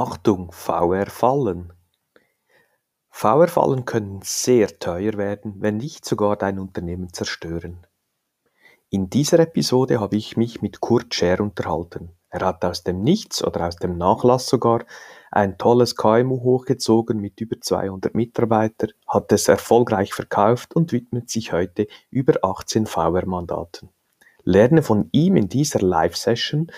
Achtung, VR-Fallen. VR-Fallen können sehr teuer werden, wenn nicht sogar dein Unternehmen zerstören. In dieser Episode habe ich mich mit Kurt Scher unterhalten. Er hat aus dem Nichts oder aus dem Nachlass sogar ein tolles KMU hochgezogen mit über 200 Mitarbeitern, hat es erfolgreich verkauft und widmet sich heute über 18 VR-Mandaten. Lerne von ihm in dieser Live-Session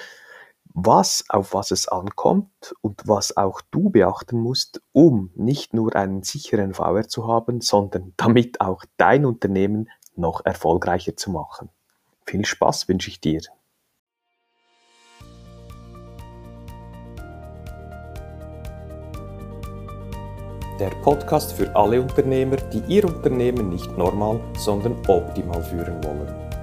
was, auf was es ankommt und was auch du beachten musst, um nicht nur einen sicheren VR zu haben, sondern damit auch dein Unternehmen noch erfolgreicher zu machen. Viel Spaß wünsche ich dir. Der Podcast für alle Unternehmer, die ihr Unternehmen nicht normal, sondern optimal führen wollen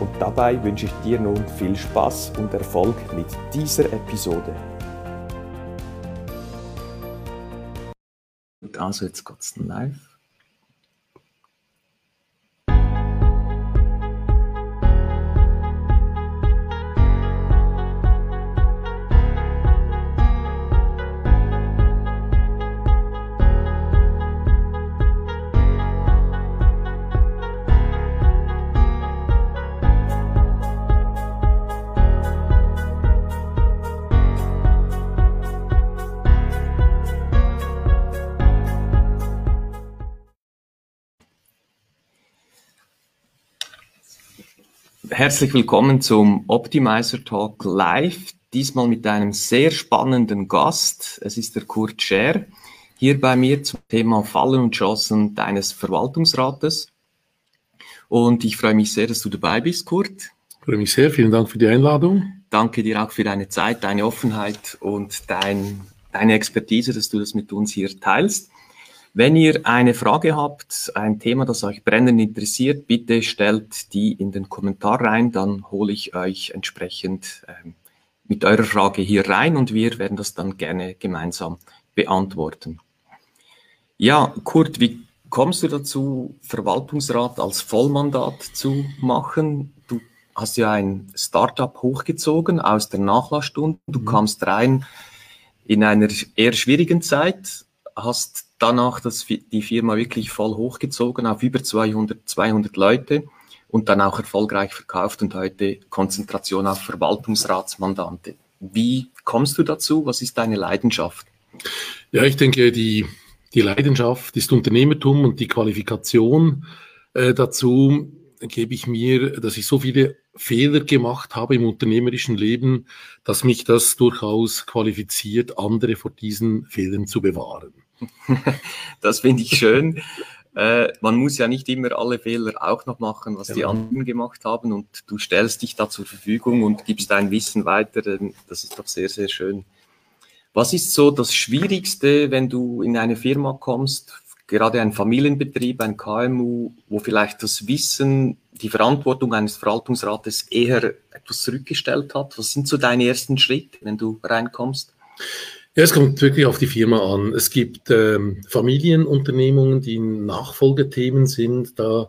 und dabei wünsche ich dir nun viel Spaß und Erfolg mit dieser Episode. Also jetzt geht's live. Herzlich willkommen zum Optimizer Talk Live. Diesmal mit einem sehr spannenden Gast. Es ist der Kurt Scher hier bei mir zum Thema Fallen und Chancen deines Verwaltungsrates. Und ich freue mich sehr, dass du dabei bist, Kurt. Ich freue mich sehr. Vielen Dank für die Einladung. Danke dir auch für deine Zeit, deine Offenheit und dein, deine Expertise, dass du das mit uns hier teilst. Wenn ihr eine Frage habt, ein Thema, das euch brennend interessiert, bitte stellt die in den Kommentar rein, dann hole ich euch entsprechend ähm, mit eurer Frage hier rein und wir werden das dann gerne gemeinsam beantworten. Ja, Kurt, wie kommst du dazu, Verwaltungsrat als Vollmandat zu machen? Du hast ja ein Startup hochgezogen aus der Nachlassstunde. Du mhm. kamst rein in einer eher schwierigen Zeit, hast danach das, die Firma wirklich voll hochgezogen auf über 200, 200 Leute und dann auch erfolgreich verkauft und heute Konzentration auf Verwaltungsratsmandante. Wie kommst du dazu? Was ist deine Leidenschaft? Ja, ich denke, die, die Leidenschaft ist Unternehmertum und die Qualifikation äh, dazu gebe ich mir, dass ich so viele Fehler gemacht habe im unternehmerischen Leben, dass mich das durchaus qualifiziert, andere vor diesen Fehlern zu bewahren. Das finde ich schön. Äh, man muss ja nicht immer alle Fehler auch noch machen, was die anderen gemacht haben und du stellst dich da zur Verfügung und gibst dein Wissen weiter. Das ist doch sehr, sehr schön. Was ist so das Schwierigste, wenn du in eine Firma kommst, gerade ein Familienbetrieb, ein KMU, wo vielleicht das Wissen, die Verantwortung eines Verwaltungsrates eher etwas zurückgestellt hat? Was sind so deine ersten Schritte, wenn du reinkommst? Ja, es kommt wirklich auf die Firma an. Es gibt ähm, Familienunternehmungen, die Nachfolgethemen sind. Da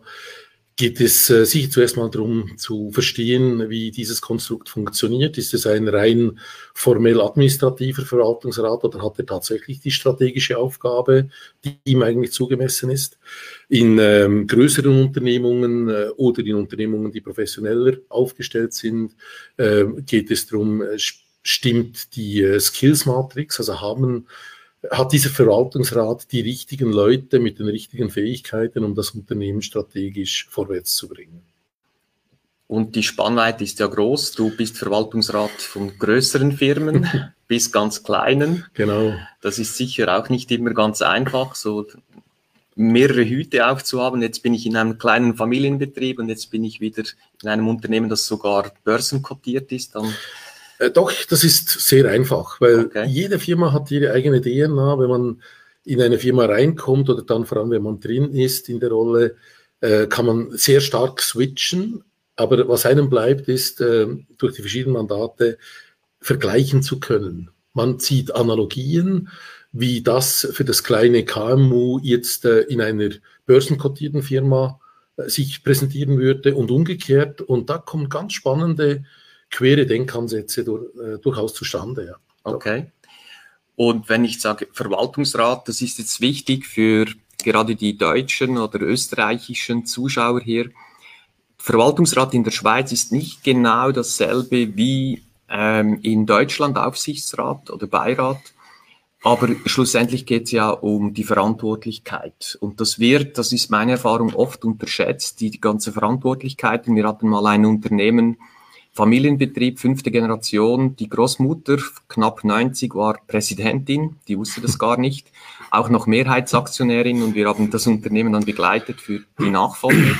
geht es äh, sicher zuerst mal darum zu verstehen, wie dieses Konstrukt funktioniert. Ist es ein rein formell administrativer Verwaltungsrat oder hat er tatsächlich die strategische Aufgabe, die ihm eigentlich zugemessen ist? In ähm, größeren Unternehmungen äh, oder in Unternehmungen, die professioneller aufgestellt sind, äh, geht es darum, äh, stimmt die äh, Skills-Matrix, also haben, hat dieser Verwaltungsrat die richtigen Leute mit den richtigen Fähigkeiten, um das Unternehmen strategisch vorwärts zu bringen. Und die Spannweite ist ja groß. Du bist Verwaltungsrat von größeren Firmen bis ganz kleinen. Genau. Das ist sicher auch nicht immer ganz einfach, so mehrere Hüte aufzuhaben. Jetzt bin ich in einem kleinen Familienbetrieb und jetzt bin ich wieder in einem Unternehmen, das sogar börsenkotiert ist. Dann Äh, doch, das ist sehr einfach, weil okay. jede Firma hat ihre eigene DNA. Wenn man in eine Firma reinkommt oder dann vor allem, wenn man drin ist in der Rolle, äh, kann man sehr stark switchen. Aber was einem bleibt, ist, äh, durch die verschiedenen Mandate vergleichen zu können. Man zieht Analogien, wie das für das kleine KMU jetzt äh, in einer börsenkotierten Firma sich präsentieren würde und umgekehrt. Und da kommen ganz spannende, quere Denkansätze äh, durchaus zustande. Ja. Okay. Und wenn ich sage Verwaltungsrat, das ist jetzt wichtig für gerade die deutschen oder österreichischen Zuschauer hier. Verwaltungsrat in der Schweiz ist nicht genau dasselbe wie ähm, in Deutschland Aufsichtsrat oder Beirat. Aber schlussendlich geht es ja um die Verantwortlichkeit. Und das wird, das ist meine Erfahrung, oft unterschätzt, die, die ganze Verantwortlichkeit. Wir hatten mal ein Unternehmen, Familienbetrieb, fünfte Generation. Die Großmutter, knapp 90, war Präsidentin, die wusste das gar nicht. Auch noch Mehrheitsaktionärin und wir haben das Unternehmen dann begleitet für die Nachfolge.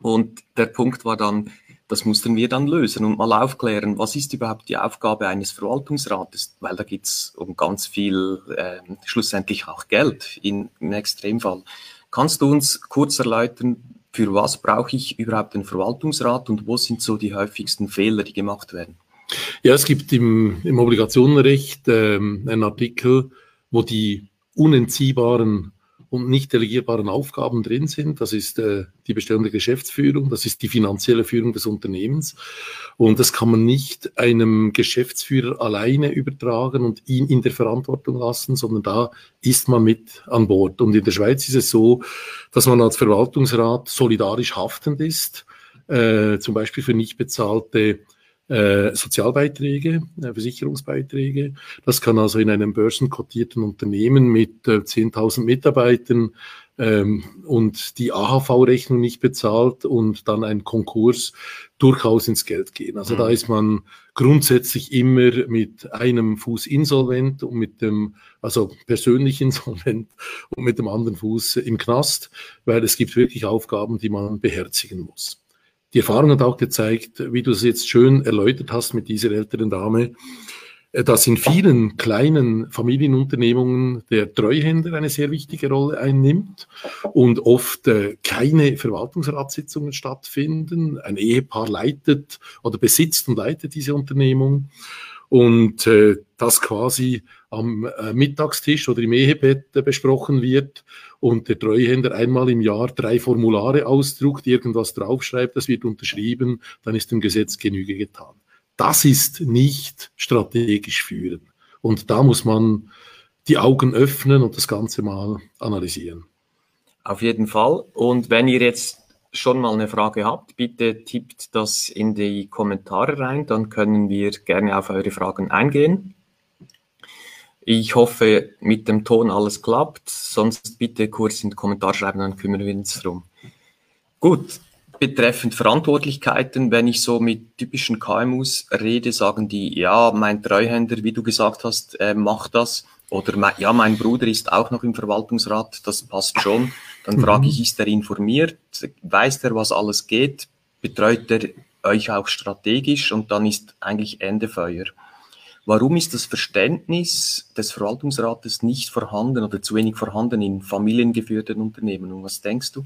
Und der Punkt war dann, das mussten wir dann lösen und mal aufklären, was ist überhaupt die Aufgabe eines Verwaltungsrates, weil da geht es um ganz viel, äh, schlussendlich auch Geld in, im Extremfall. Kannst du uns kurz erläutern, für was brauche ich überhaupt einen Verwaltungsrat und wo sind so die häufigsten Fehler, die gemacht werden? Ja, es gibt im, im Obligationenrecht ähm, einen Artikel, wo die unentziehbaren und nicht delegierbaren Aufgaben drin sind. Das ist äh, die Bestellung Geschäftsführung, das ist die finanzielle Führung des Unternehmens. Und das kann man nicht einem Geschäftsführer alleine übertragen und ihn in der Verantwortung lassen, sondern da ist man mit an Bord. Und in der Schweiz ist es so, dass man als Verwaltungsrat solidarisch haftend ist, äh, zum Beispiel für nicht bezahlte äh, Sozialbeiträge, äh, Versicherungsbeiträge. Das kann also in einem börsenkotierten Unternehmen mit äh, 10.000 Mitarbeitern ähm, und die AHV-Rechnung nicht bezahlt und dann ein Konkurs durchaus ins Geld gehen. Also mhm. da ist man grundsätzlich immer mit einem Fuß insolvent und mit dem, also persönlich insolvent und mit dem anderen Fuß im Knast, weil es gibt wirklich Aufgaben, die man beherzigen muss. Die Erfahrung hat auch gezeigt, wie du es jetzt schön erläutert hast mit dieser älteren Dame, äh, dass in vielen kleinen Familienunternehmungen der Treuhänder eine sehr wichtige Rolle einnimmt und oft äh, keine Verwaltungsratssitzungen stattfinden. Ein Ehepaar leitet oder besitzt und leitet diese Unternehmung und äh, das quasi am äh, Mittagstisch oder im Ehebett äh, besprochen wird und der Treuhänder einmal im Jahr drei Formulare ausdruckt, irgendwas draufschreibt, das wird unterschrieben, dann ist dem Gesetz Genüge getan. Das ist nicht strategisch führen. Und da muss man die Augen öffnen und das Ganze mal analysieren. Auf jeden Fall. Und wenn ihr jetzt schon mal eine Frage habt, bitte tippt das in die Kommentare rein, dann können wir gerne auf eure Fragen eingehen. Ich hoffe, mit dem Ton alles klappt, sonst bitte kurz in den Kommentar schreiben, dann kümmern wir uns drum. Gut, betreffend Verantwortlichkeiten, wenn ich so mit typischen KMUs rede, sagen die, ja, mein Treuhänder, wie du gesagt hast, äh, macht das. Oder ja, mein Bruder ist auch noch im Verwaltungsrat, das passt schon. Dann frage mhm. ich, ist er informiert? Weiß er, was alles geht? Betreut er euch auch strategisch? Und dann ist eigentlich Ende Feuer. Warum ist das Verständnis des Verwaltungsrates nicht vorhanden oder zu wenig vorhanden in familiengeführten Unternehmen? Und was denkst du?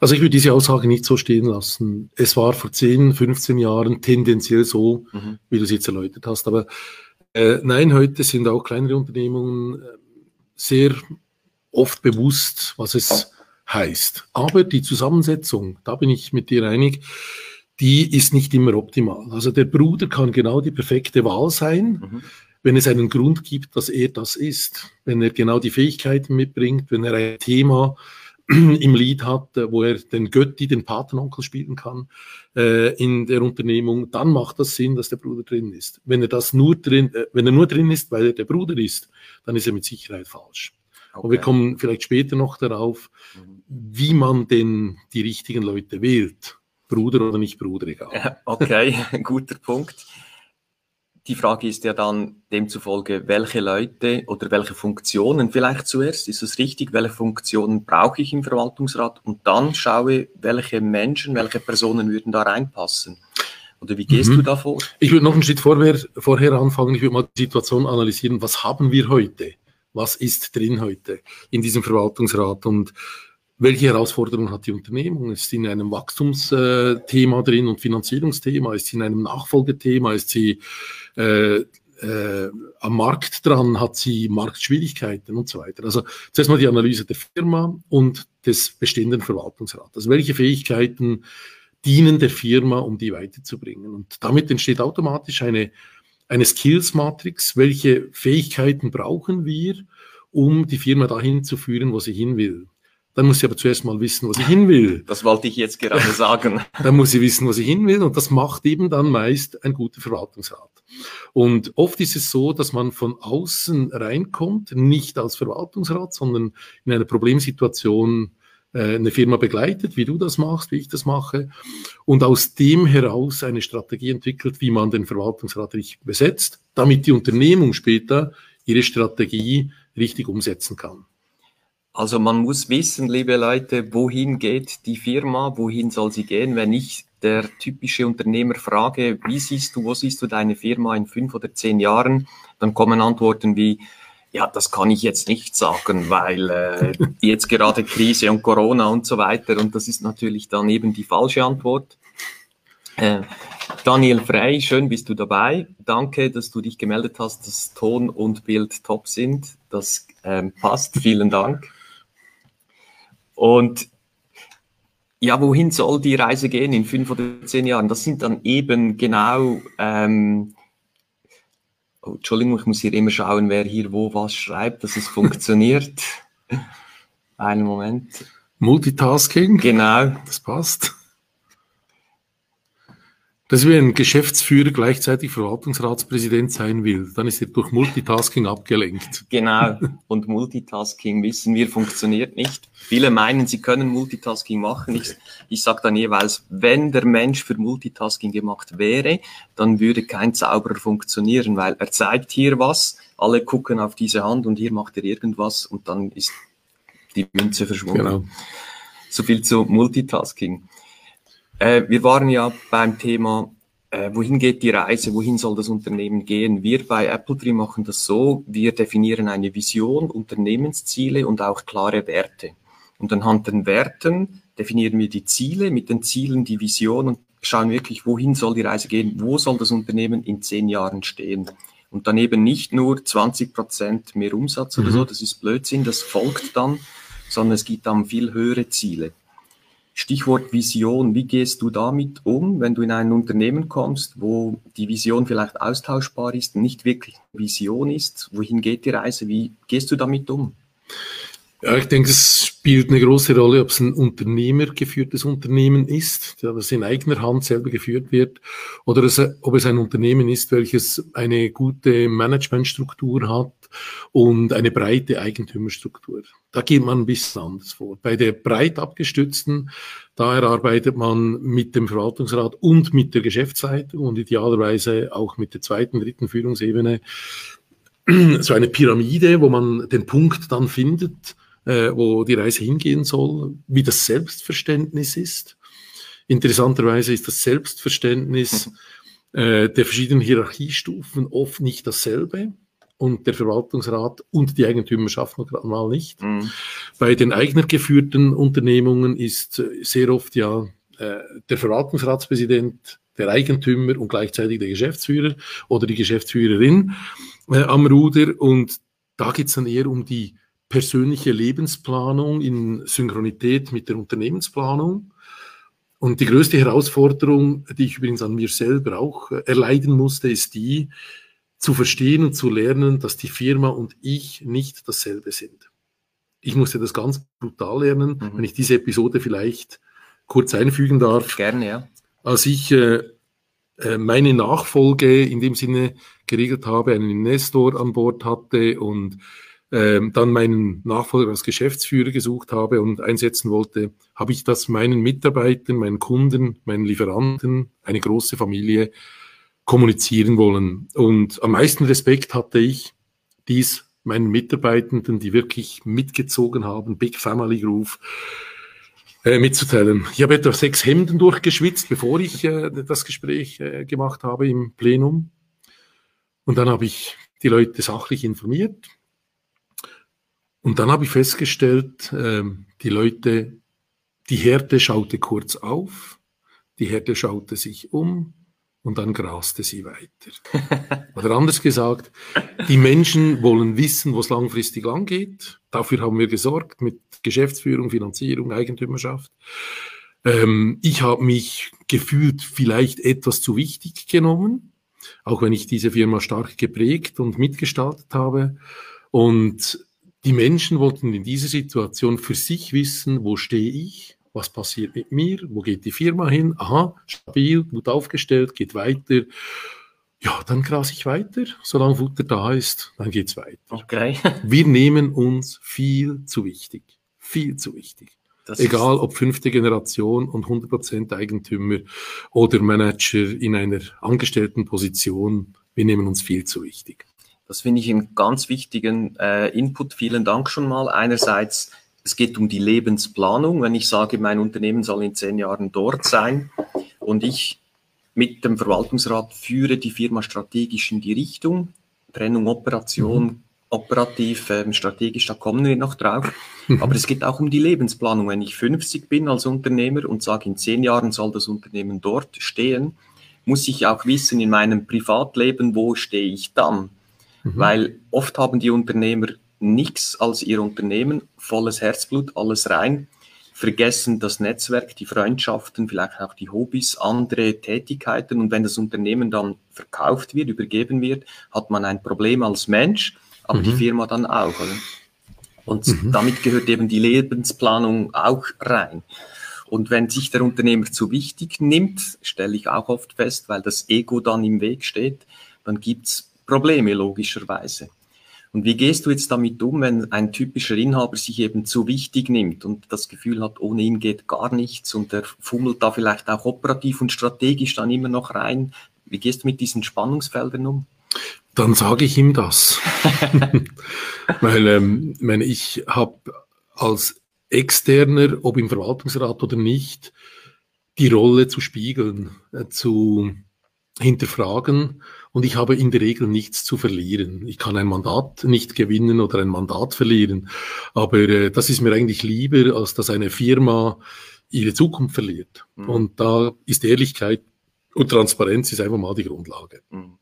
Also ich würde diese Aussage nicht so stehen lassen. Es war vor 10, 15 Jahren tendenziell so, mhm. wie du es jetzt erläutert hast. Aber äh, nein, heute sind auch kleinere Unternehmungen äh, sehr oft bewusst, was es heißt. Aber die Zusammensetzung, da bin ich mit dir einig, die ist nicht immer optimal. Also der Bruder kann genau die perfekte Wahl sein, mhm. wenn es einen Grund gibt, dass er das ist. Wenn er genau die Fähigkeiten mitbringt, wenn er ein Thema im Lied hat, wo er den Götti, den Patenonkel spielen kann äh, in der Unternehmung, dann macht das Sinn, dass der Bruder drin ist. Wenn er das nur drin, äh, wenn er nur drin ist, weil er der Bruder ist, dann ist er mit Sicherheit falsch. Okay. Und wir kommen vielleicht später noch darauf, mhm. Wie man denn die richtigen Leute wählt. Bruder oder nicht Bruder, egal. Okay, guter Punkt. Die Frage ist ja dann demzufolge, welche Leute oder welche Funktionen vielleicht zuerst, ist es richtig, welche Funktionen brauche ich im Verwaltungsrat und dann schaue, welche Menschen, welche Personen würden da reinpassen. Oder wie gehst mhm. du da vor? Ich würde noch einen Schritt vorher, vorher anfangen. Ich würde mal die Situation analysieren. Was haben wir heute? Was ist drin heute in diesem Verwaltungsrat? Und welche Herausforderungen hat die Unternehmung? Ist sie in einem Wachstumsthema drin und Finanzierungsthema? Ist sie in einem Nachfolgethema? Ist sie äh, äh, am Markt dran? Hat sie Marktschwierigkeiten und so weiter? Also zuerst mal die Analyse der Firma und des bestehenden Verwaltungsrats. Also welche Fähigkeiten dienen der Firma, um die weiterzubringen? Und damit entsteht automatisch eine, eine Skills-Matrix. Welche Fähigkeiten brauchen wir, um die Firma dahin zu führen, wo sie hin will? Dann muss sie aber zuerst mal wissen, wo sie hin will. Das wollte ich jetzt gerade sagen. dann muss sie wissen, wo sie hin will und das macht eben dann meist ein guter Verwaltungsrat. Und oft ist es so, dass man von außen reinkommt, nicht als Verwaltungsrat, sondern in einer Problemsituation äh, eine Firma begleitet, wie du das machst, wie ich das mache, und aus dem heraus eine Strategie entwickelt, wie man den Verwaltungsrat richtig besetzt, damit die Unternehmung später ihre Strategie richtig umsetzen kann. Also man muss wissen, liebe Leute, wohin geht die Firma, wohin soll sie gehen, wenn ich der typische Unternehmer frage, wie siehst du, wo siehst du deine Firma in fünf oder zehn Jahren, dann kommen Antworten wie, ja, das kann ich jetzt nicht sagen, weil äh, jetzt gerade Krise und Corona und so weiter und das ist natürlich dann eben die falsche Antwort. Äh, Daniel Frey, schön bist du dabei. Danke, dass du dich gemeldet hast, dass Ton und Bild top sind. Das ähm, passt. Vielen Dank. Und ja, wohin soll die Reise gehen in fünf oder zehn Jahren? Das sind dann eben genau, ähm, oh, Entschuldigung, ich muss hier immer schauen, wer hier wo was schreibt, dass es funktioniert. Einen Moment. Multitasking. Genau. Das passt dass wenn ein Geschäftsführer gleichzeitig Verwaltungsratspräsident sein will, dann ist er durch Multitasking abgelenkt. Genau. Und Multitasking wissen wir funktioniert nicht. Viele meinen, sie können Multitasking machen. Ich, ich sage dann jeweils, wenn der Mensch für Multitasking gemacht wäre, dann würde kein Zauberer funktionieren, weil er zeigt hier was, alle gucken auf diese Hand und hier macht er irgendwas und dann ist die Münze verschwunden. Genau. So viel zu Multitasking. Äh, wir waren ja beim Thema, äh, wohin geht die Reise, wohin soll das Unternehmen gehen? Wir bei Apple Tree machen das so, wir definieren eine Vision, Unternehmensziele und auch klare Werte. Und anhand den Werten definieren wir die Ziele, mit den Zielen die Vision und schauen wirklich, wohin soll die Reise gehen, wo soll das Unternehmen in zehn Jahren stehen. Und dann eben nicht nur 20 Prozent mehr Umsatz oder mhm. so, das ist Blödsinn, das folgt dann, sondern es gibt dann viel höhere Ziele. Stichwort Vision, wie gehst du damit um, wenn du in ein Unternehmen kommst, wo die Vision vielleicht austauschbar ist, nicht wirklich Vision ist? Wohin geht die Reise? Wie gehst du damit um? Ja, ich denke, es spielt eine große Rolle, ob es ein unternehmergeführtes Unternehmen ist, das in eigener Hand selber geführt wird, oder ob es ein Unternehmen ist, welches eine gute Managementstruktur hat und eine breite Eigentümerstruktur. Da geht man ein bisschen anders vor. Bei der breit abgestützten, da erarbeitet man mit dem Verwaltungsrat und mit der Geschäftsleitung und idealerweise auch mit der zweiten, dritten Führungsebene so eine Pyramide, wo man den Punkt dann findet, äh, wo die Reise hingehen soll, wie das Selbstverständnis ist. Interessanterweise ist das Selbstverständnis äh, der verschiedenen Hierarchiestufen oft nicht dasselbe und der Verwaltungsrat und die Eigentümerschaft noch gerade mal nicht. Mhm. Bei den eignergeführten Unternehmungen ist äh, sehr oft ja äh, der Verwaltungsratspräsident der Eigentümer und gleichzeitig der Geschäftsführer oder die Geschäftsführerin äh, am Ruder und da geht es dann eher um die persönliche Lebensplanung in Synchronität mit der Unternehmensplanung. Und die größte Herausforderung, die ich übrigens an mir selber auch äh, erleiden musste, ist die, zu verstehen und zu lernen, dass die Firma und ich nicht dasselbe sind. Ich musste das ganz brutal lernen, mhm. wenn ich diese Episode vielleicht kurz einfügen darf. Gerne, ja. Als ich äh, äh meine Nachfolge in dem Sinne geregelt habe, einen Investor an Bord hatte und ähm, dann meinen Nachfolger als Geschäftsführer gesucht habe und einsetzen wollte, habe ich das meinen Mitarbeitern, meinen Kunden, meinen Lieferanten, eine große Familie kommunizieren wollen. Und am meisten Respekt hatte ich dies meinen Mitarbeitenden, die wirklich mitgezogen haben, Big Family Groove, äh, mitzuteilen. Ich habe etwa sechs Hemden durchgeschwitzt, bevor ich äh, das Gespräch äh, gemacht habe im Plenum. Und dann habe ich die Leute sachlich informiert. Und dann habe ich festgestellt, äh, die Leute, die Härte schaute kurz auf, die Härte schaute sich um und dann graste sie weiter. Oder anders gesagt, die Menschen wollen wissen, wo es langfristig angeht. Dafür haben wir gesorgt mit Geschäftsführung, Finanzierung, Eigentümerschaft. Ähm, ich habe mich gefühlt vielleicht etwas zu wichtig genommen, auch wenn ich diese Firma stark geprägt und mitgestaltet habe. Und die Menschen wollten in dieser Situation für sich wissen, wo stehe ich, was passiert mit mir, wo geht die Firma hin, aha, stabil, gut aufgestellt, geht weiter. Ja, dann grase ich weiter, solange Futter da ist, dann geht's weiter. Okay. Wir nehmen uns viel zu wichtig, viel zu wichtig. Das Egal ob fünfte Generation und 100% Eigentümer oder Manager in einer angestellten Position, wir nehmen uns viel zu wichtig. Das finde ich einen ganz wichtigen äh, Input. Vielen Dank schon mal. Einerseits es geht um die Lebensplanung. Wenn ich sage, mein Unternehmen soll in zehn Jahren dort sein und ich mit dem Verwaltungsrat führe die Firma strategisch in die Richtung, Trennung, Operation, mhm. operativ, ähm, strategisch, da kommen wir noch drauf. Mhm. Aber es geht auch um die Lebensplanung. Wenn ich 50 bin als Unternehmer und sage, in zehn Jahren soll das Unternehmen dort stehen, muss ich auch wissen in meinem Privatleben, wo stehe ich dann? Mhm. Weil oft haben die Unternehmer nichts als ihr Unternehmen, volles Herzblut, alles rein, vergessen das Netzwerk, die Freundschaften, vielleicht auch die Hobbys, andere Tätigkeiten. Und wenn das Unternehmen dann verkauft wird, übergeben wird, hat man ein Problem als Mensch, aber mhm. die Firma dann auch. Oder? Und mhm. damit gehört eben die Lebensplanung auch rein. Und wenn sich der Unternehmer zu wichtig nimmt, stelle ich auch oft fest, weil das Ego dann im Weg steht, dann gibt's Probleme logischerweise. Und wie gehst du jetzt damit um, wenn ein typischer Inhaber sich eben zu wichtig nimmt und das Gefühl hat, ohne ihn geht gar nichts und er fummelt da vielleicht auch operativ und strategisch dann immer noch rein? Wie gehst du mit diesen Spannungsfeldern um? Dann sage ich ihm das. Weil ähm, meine, ich habe als Externer, ob im Verwaltungsrat oder nicht, die Rolle zu spiegeln, äh, zu hinterfragen und ich habe in der Regel nichts zu verlieren. Ich kann ein Mandat nicht gewinnen oder ein Mandat verlieren, aber äh, das ist mir eigentlich lieber, als dass eine Firma ihre Zukunft verliert. Mhm. Und da ist Ehrlichkeit und Transparenz ist einfach mal die Grundlage. Mhm.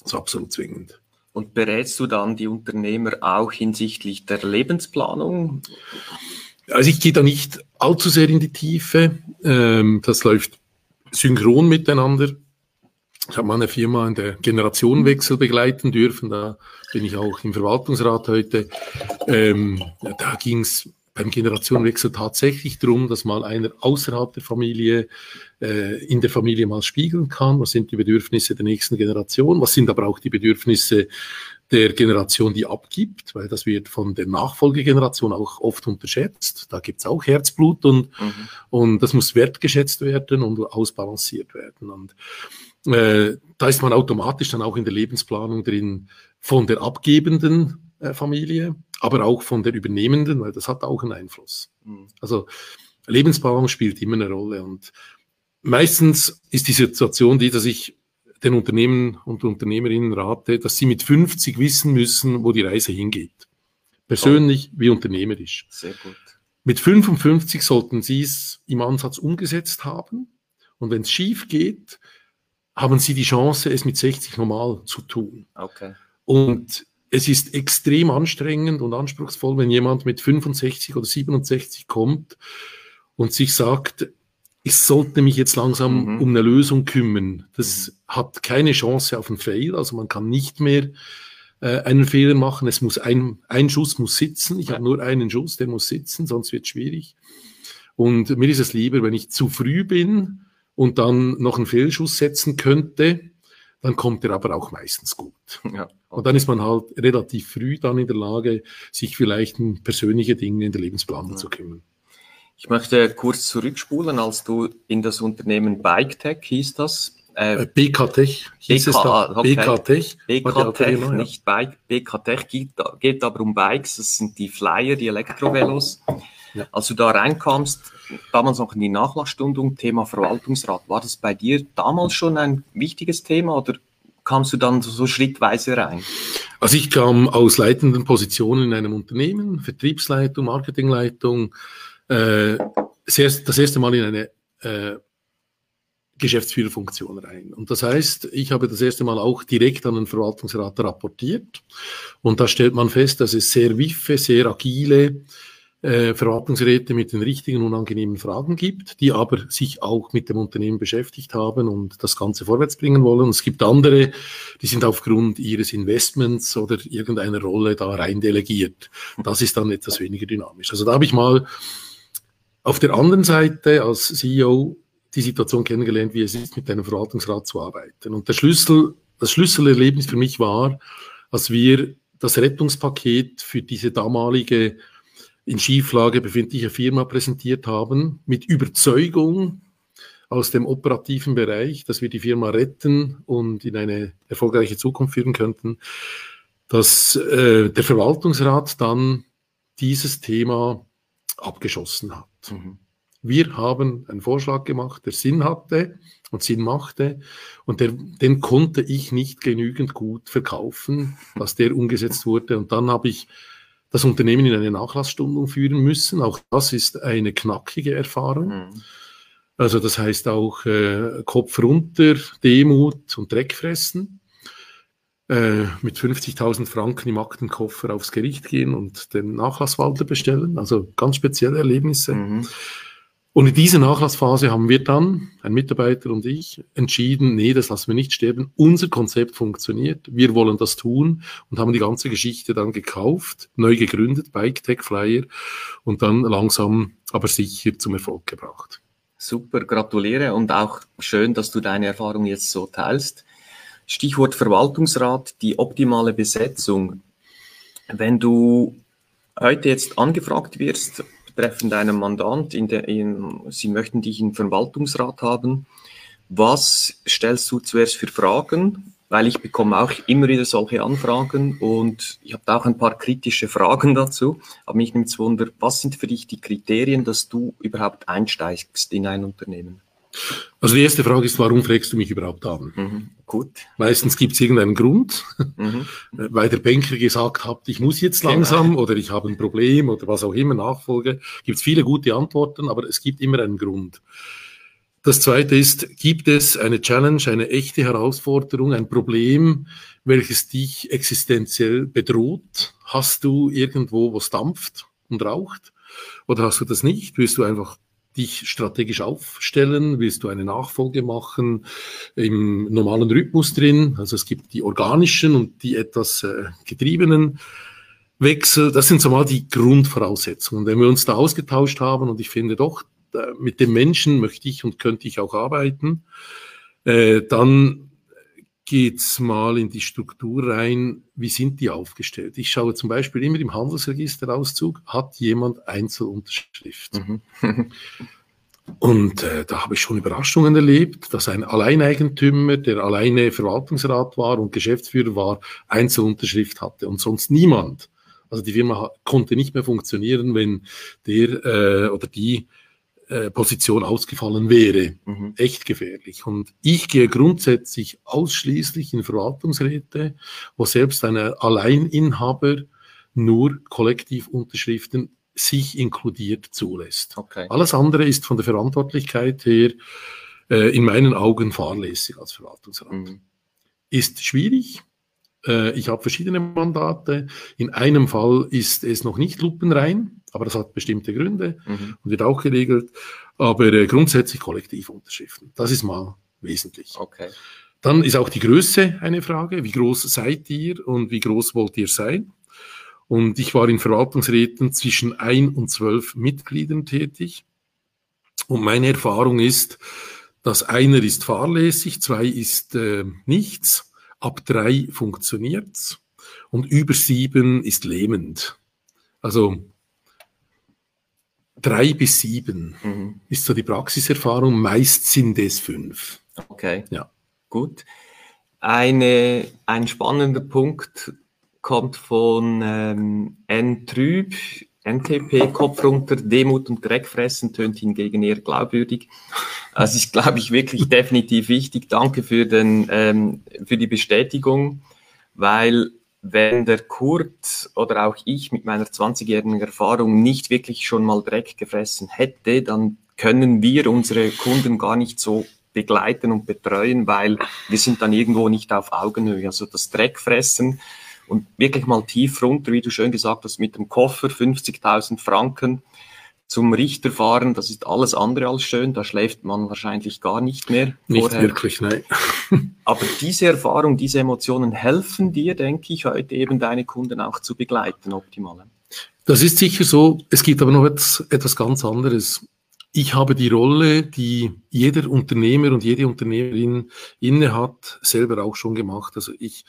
Das ist absolut zwingend. Und berätst du dann die Unternehmer auch hinsichtlich der Lebensplanung? Also ich gehe da nicht allzu sehr in die Tiefe. Ähm, das läuft synchron miteinander. Ich habe meine Firma in der Generationenwechsel begleiten dürfen. Da bin ich auch im Verwaltungsrat heute. Ähm, da ging es beim Generationenwechsel tatsächlich darum, dass mal einer außerhalb der Familie äh, in der Familie mal spiegeln kann. Was sind die Bedürfnisse der nächsten Generation? Was sind aber auch die Bedürfnisse der Generation, die abgibt? Weil das wird von der Nachfolgegeneration auch oft unterschätzt. Da gibt's auch Herzblut und, mhm. und das muss wertgeschätzt werden und ausbalanciert werden. Und äh, da ist man automatisch dann auch in der Lebensplanung drin von der abgebenden äh, Familie, aber auch von der übernehmenden, weil das hat auch einen Einfluss. Mhm. Also Lebensplanung spielt immer eine Rolle und meistens ist die Situation die, dass ich den Unternehmen und Unternehmerinnen rate, dass sie mit 50 wissen müssen, wo die Reise hingeht. Persönlich wie unternehmerisch. Sehr gut. Mit 55 sollten sie es im Ansatz umgesetzt haben. Und wenn es schief geht, haben sie die Chance, es mit 60 normal zu tun. Okay. Und es ist extrem anstrengend und anspruchsvoll, wenn jemand mit 65 oder 67 kommt und sich sagt, ich sollte mich jetzt langsam mhm. um eine Lösung kümmern. Das mhm. hat keine Chance auf einen Fail, also man kann nicht mehr äh, einen Fehler machen. Es muss ein, ein Schuss muss sitzen. Ich ja. habe nur einen Schuss, der muss sitzen, sonst wird es schwierig. Und mir ist es lieber, wenn ich zu früh bin und dann noch einen Fehlschuss setzen könnte, dann kommt er aber auch meistens gut. Ja. Und dann ist man halt relativ früh dann in der Lage, sich vielleicht um persönliche Dinge in der Lebensplanung ja. zu kümmern. Ich möchte kurz zurückspulen, als du in das Unternehmen BikeTech hieß das. Äh, äh BKTech hieß BK, es da. Okay. BKTech. BKTech, ja. nicht Bike. BKTech geht, geht aber um Bikes. Das sind die Flyer, die Elektrovelos. Ja. Als du da reinkamst, damals noch in die Nachlassstundung, Thema Verwaltungsrat, war das bei dir damals schon ein wichtiges Thema oder kamst du dann so schrittweise rein? Also ich kam aus leitenden Positionen in einem Unternehmen, Vertriebsleitung, Marketingleitung, äh, das erste Mal in eine äh, Geschäftsführerfunktion rein. Und das heißt, ich habe das erste Mal auch direkt an den Verwaltungsrat rapportiert. Und da stellt man fest, dass es sehr wiffe, sehr agile äh, Verwaltungsräte mit den richtigen unangenehmen Fragen gibt, die aber sich auch mit dem Unternehmen beschäftigt haben und das Ganze vorwärts bringen wollen. Und es gibt andere, die sind aufgrund ihres Investments oder irgendeiner Rolle da rein delegiert. Das ist dann etwas weniger dynamisch. Also da habe ich mal auf der anderen Seite als CEO die Situation kennengelernt, wie es ist, mit einem Verwaltungsrat zu arbeiten. Und der Schlüssel, das Schlüsselerlebnis für mich war, als wir das Rettungspaket für diese damalige in Schieflage befindliche Firma präsentiert haben, mit Überzeugung aus dem operativen Bereich, dass wir die Firma retten und in eine erfolgreiche Zukunft führen könnten, dass äh, der Verwaltungsrat dann dieses Thema abgeschossen hat. Mhm. Wir haben einen Vorschlag gemacht, der Sinn hatte und Sinn machte und der, den konnte ich nicht genügend gut verkaufen, dass der umgesetzt wurde. Und dann habe ich das Unternehmen in eine Nachlassstundung führen müssen. Auch das ist eine knackige Erfahrung. Mhm. Also das heißt auch äh, Kopf runter, Demut und Dreckfressen. Äh, mit 50.000 Franken im Aktenkoffer aufs Gericht gehen und den Nachlasswalter bestellen. Also ganz spezielle Erlebnisse. Mhm. Und in dieser Nachlassphase haben wir dann, ein Mitarbeiter und ich, entschieden, nee, das lassen wir nicht sterben. Unser Konzept funktioniert. Wir wollen das tun und haben die ganze Geschichte dann gekauft, neu gegründet, Bike Tech Flyer und dann langsam, aber sicher zum Erfolg gebracht. Super, gratuliere und auch schön, dass du deine Erfahrung jetzt so teilst. Stichwort Verwaltungsrat, die optimale Besetzung. Wenn du heute jetzt angefragt wirst, betreffend einem Mandant, in der, in, Sie möchten dich im Verwaltungsrat haben. Was stellst du zuerst für Fragen? Weil ich bekomme auch immer wieder solche Anfragen und ich habe auch ein paar kritische Fragen dazu. Aber mich nimmt es Wunder, was sind für dich die Kriterien, dass du überhaupt einsteigst in ein Unternehmen? Also die erste Frage ist, warum fragst du mich überhaupt an? Mhm, gut. Meistens gibt es irgendeinen Grund, mhm. weil der Banker gesagt hat, ich muss jetzt genau. langsam genau. oder ich habe ein Problem oder was auch immer, Nachfolge. Gibt es viele gute Antworten, aber es gibt immer einen Grund. Das zweite ist, gibt es eine Challenge, eine echte Herausforderung, ein Problem, welches dich existenziell bedroht? Hast du irgendwo, was dampft und raucht? Oder hast du das nicht? Willst du einfach dich strategisch aufstellen? Willst du eine Nachfolge machen im normalen Rhythmus drin? Also es gibt die organischen und die etwas äh, getriebenen Wechsel. Das sind so mal die Grundvoraussetzungen. Wenn wir uns da ausgetauscht haben und ich finde doch, mit dem Menschen möchte ich und könnte ich auch arbeiten, äh, dann geht's mal in die Struktur rein, wie sind die aufgestellt? Ich schaue zum Beispiel immer im Handelsregisterauszug, hat jemand Einzelunterschrift? Mhm. Und äh, da habe ich schon Überraschungen erlebt, dass ein Alleineigentümer, der alleine Verwaltungsrat war und Geschäftsführer war, Einzelunterschrift hatte und sonst niemand. Also die Firma konnte nicht mehr funktionieren, wenn der äh, oder die äh, Position ausgefallen wäre. Mhm. Echt gefährlich. Und ich gehe grundsätzlich ausschließlich in Verwaltungsräte, wo selbst ein Alleininhaber nur Kollektivunterschriften sich inkludiert zulässt. Okay. Alles andere ist von der Verantwortlichkeit her äh, in meinen Augen fahrlässig als Verwaltungsrat. Mhm. Ist schwierig, äh, ich habe verschiedene Mandate. In einem Fall ist es noch nicht lupenrein, aber das hat bestimmte Gründe mhm. und wird auch geregelt. Aber äh, grundsätzlich Kollektivunterschriften. Das ist mal wesentlich. Okay. Dann ist auch die Größe eine Frage. Wie groß seid ihr und wie groß wollt ihr sein? Und ich war in Verwaltungsräten zwischen ein und zwölf Mitgliedern tätig. Und meine Erfahrung ist, dass einer ist fahrlässig, zwei ist äh, nichts Ab drei funktioniert's und über sieben ist lähmend. Also drei bis sieben mhm. ist so die Praxiserfahrung. Meist sind es fünf. Okay. Ja. Gut. Eine, ein spannender Punkt kommt von ähm, N. Trüb. NTP, Kopf runter, Demut und Dreck fressen, tönt hingegen eher glaubwürdig. Also ist, glaube ich, wirklich definitiv wichtig. Danke für, den, ähm, für die Bestätigung, weil wenn der Kurt oder auch ich mit meiner 20-jährigen Erfahrung nicht wirklich schon mal Dreck gefressen hätte, dann können wir unsere Kunden gar nicht so begleiten und betreuen, weil wir sind dann irgendwo nicht auf Augenhöhe. Also das Dreckfressen und wirklich mal tief runter, wie du schön gesagt hast, mit dem Koffer 50.000 Franken zum Richter fahren, das ist alles andere als schön, da schläft man wahrscheinlich gar nicht mehr. Nicht vorher. wirklich, nein. Aber diese Erfahrung, diese Emotionen helfen dir, denke ich, heute eben deine Kunden auch zu begleiten, optimal. Das ist sicher so. Es gibt aber noch etwas, etwas ganz anderes. Ich habe die Rolle, die jeder Unternehmer und jede Unternehmerin inne hat, selber auch schon gemacht. Also ich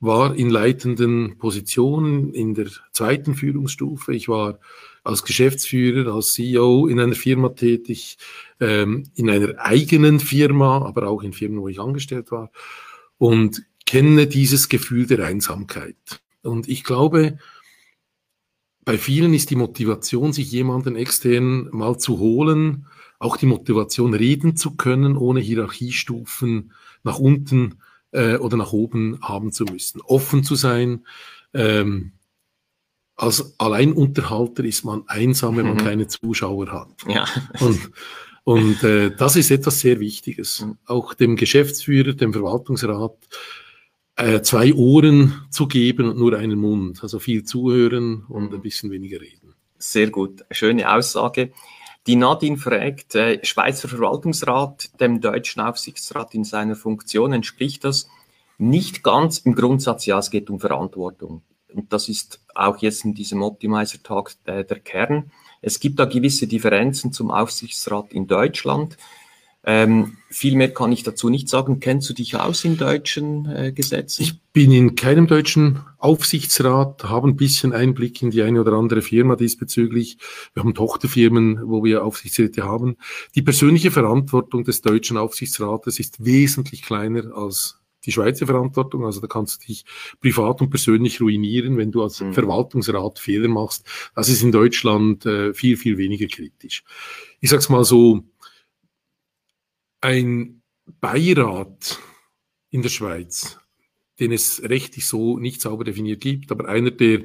war in leitenden Positionen in der zweiten Führungsstufe. Ich war als Geschäftsführer, als CEO in einer Firma tätig, ähm, in einer eigenen Firma, aber auch in Firmen, wo ich angestellt war und kenne dieses Gefühl der Einsamkeit. Und ich glaube, bei vielen ist die Motivation, sich jemanden extern mal zu holen, auch die Motivation, reden zu können, ohne Hierarchiestufen nach unten äh, oder nach oben haben zu müssen. Offen zu sein, ähm, als Alleinunterhalter ist man einsam, wenn man mhm. keine Zuschauer hat. Ja. Und, und äh, das ist etwas sehr Wichtiges. Mhm. Auch dem Geschäftsführer, dem Verwaltungsrat, äh, zwei Ohren zu geben und nur einen Mund. Also viel zuhören und ein bisschen weniger reden. Sehr gut, schöne Aussage. Die Nadine fragt, äh, Schweizer Verwaltungsrat, dem deutschen Aufsichtsrat in seiner Funktion entspricht das nicht ganz im Grundsatz, ja, es geht um Verantwortung und das ist auch jetzt in diesem Optimizer-Tag der, der, Kern. Es gibt da gewisse Differenzen zum Aufsichtsrat in Deutschland. Ähm, viel mehr kann ich dazu nicht sagen. Kennst du dich aus in deutschen äh, Gesetzen? Ich bin in keinem deutschen Aufsichtsrat, habe ein bisschen Einblick in die eine oder andere Firma diesbezüglich. Wir haben Tochterfirmen, wo wir Aufsichtsräte haben. Die persönliche Verantwortung des deutschen Aufsichtsrates ist wesentlich kleiner als die Schweizer Verantwortung. Also da kannst du dich privat und persönlich ruinieren, wenn du als mhm. Verwaltungsrat Fehler machst. Das ist in Deutschland äh, viel, viel weniger kritisch. Ich sag's mal so, ein Beirat in der Schweiz den es rechtlich so nicht sauber definiert gibt, aber einer, der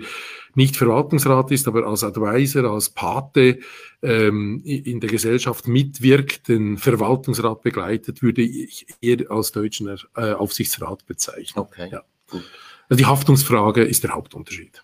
nicht Verwaltungsrat ist, aber als Advisor, als Pate ähm, in der Gesellschaft mitwirkt, den Verwaltungsrat begleitet, würde ich eher als deutschen äh, Aufsichtsrat bezeichnen. Okay. Ja. Gut. Also die Haftungsfrage ist der Hauptunterschied.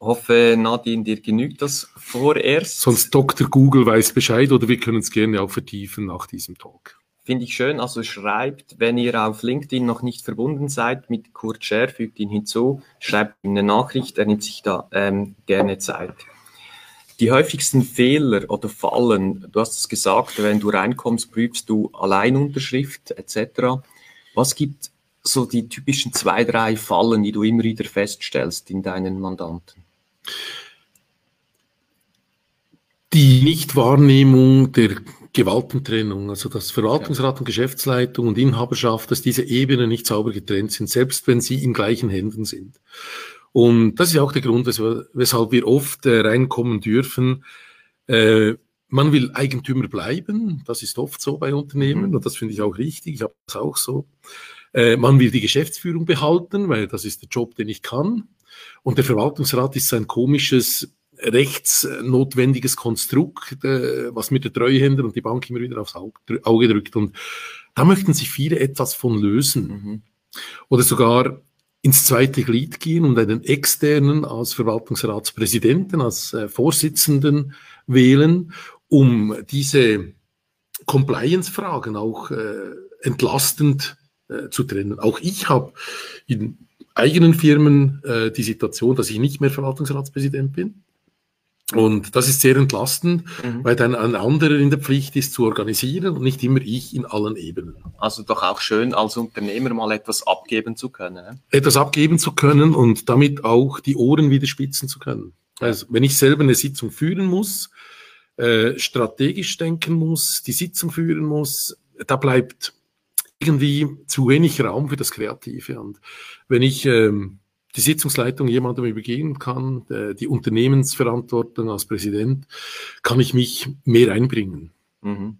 Hoffe, Nadine, dir genügt das vorerst. Sonst Dr. Google weiß Bescheid oder wir können es gerne auch vertiefen nach diesem Talk. Finde ich schön. Also schreibt, wenn ihr auf LinkedIn noch nicht verbunden seid mit Kurt Scher, fügt ihn hinzu, schreibt ihm eine Nachricht, er nimmt sich da ähm, gerne Zeit. Die häufigsten Fehler oder Fallen, du hast es gesagt, wenn du reinkommst, prüfst du Alleinunterschrift etc. Was gibt so die typischen zwei, drei Fallen, die du immer wieder feststellst in deinen Mandanten? Die Nichtwahrnehmung der Gewaltentrennung, also dass Verwaltungsrat und Geschäftsleitung und Inhaberschaft, dass diese Ebenen nicht sauber getrennt sind, selbst wenn sie in gleichen Händen sind. Und das ist auch der Grund, weshalb wir oft äh, reinkommen dürfen. Äh, man will Eigentümer bleiben, das ist oft so bei Unternehmen mhm. und das finde ich auch richtig, ich habe das auch so. Äh, man will die Geschäftsführung behalten, weil das ist der Job, den ich kann. Und der Verwaltungsrat ist ein komisches rechtsnotwendiges Konstrukt, äh, was mir der Treuhänder und die Bank immer wieder aufs Auge drückt. Und da möchten sich viele etwas von lösen. Mhm. Oder sogar ins zweite Glied gehen und einen externen als Verwaltungsratspräsidenten, als äh, Vorsitzenden wählen, um diese Compliance-Fragen auch äh, entlastend äh, zu trennen. Auch ich habe in eigenen Firmen äh, die Situation, dass ich nicht mehr Verwaltungsratspräsident bin. Und das ist sehr entlastend, mhm. weil dann ein anderer in der Pflicht ist zu organisieren und nicht immer ich in allen Ebenen. Also doch auch schön, als Unternehmer mal etwas abgeben zu können. Ne? Etwas abgeben zu können und damit auch die Ohren wieder spitzen zu können. Also wenn ich selber eine Sitzung führen muss, äh, strategisch denken muss, die Sitzung führen muss, da bleibt irgendwie zu wenig Raum für das Kreative. Und wenn ich ähm, die Sitzungsleitung jemandem übergeben kann, die Unternehmensverantwortung als Präsident, kann ich mich mehr einbringen. Mhm.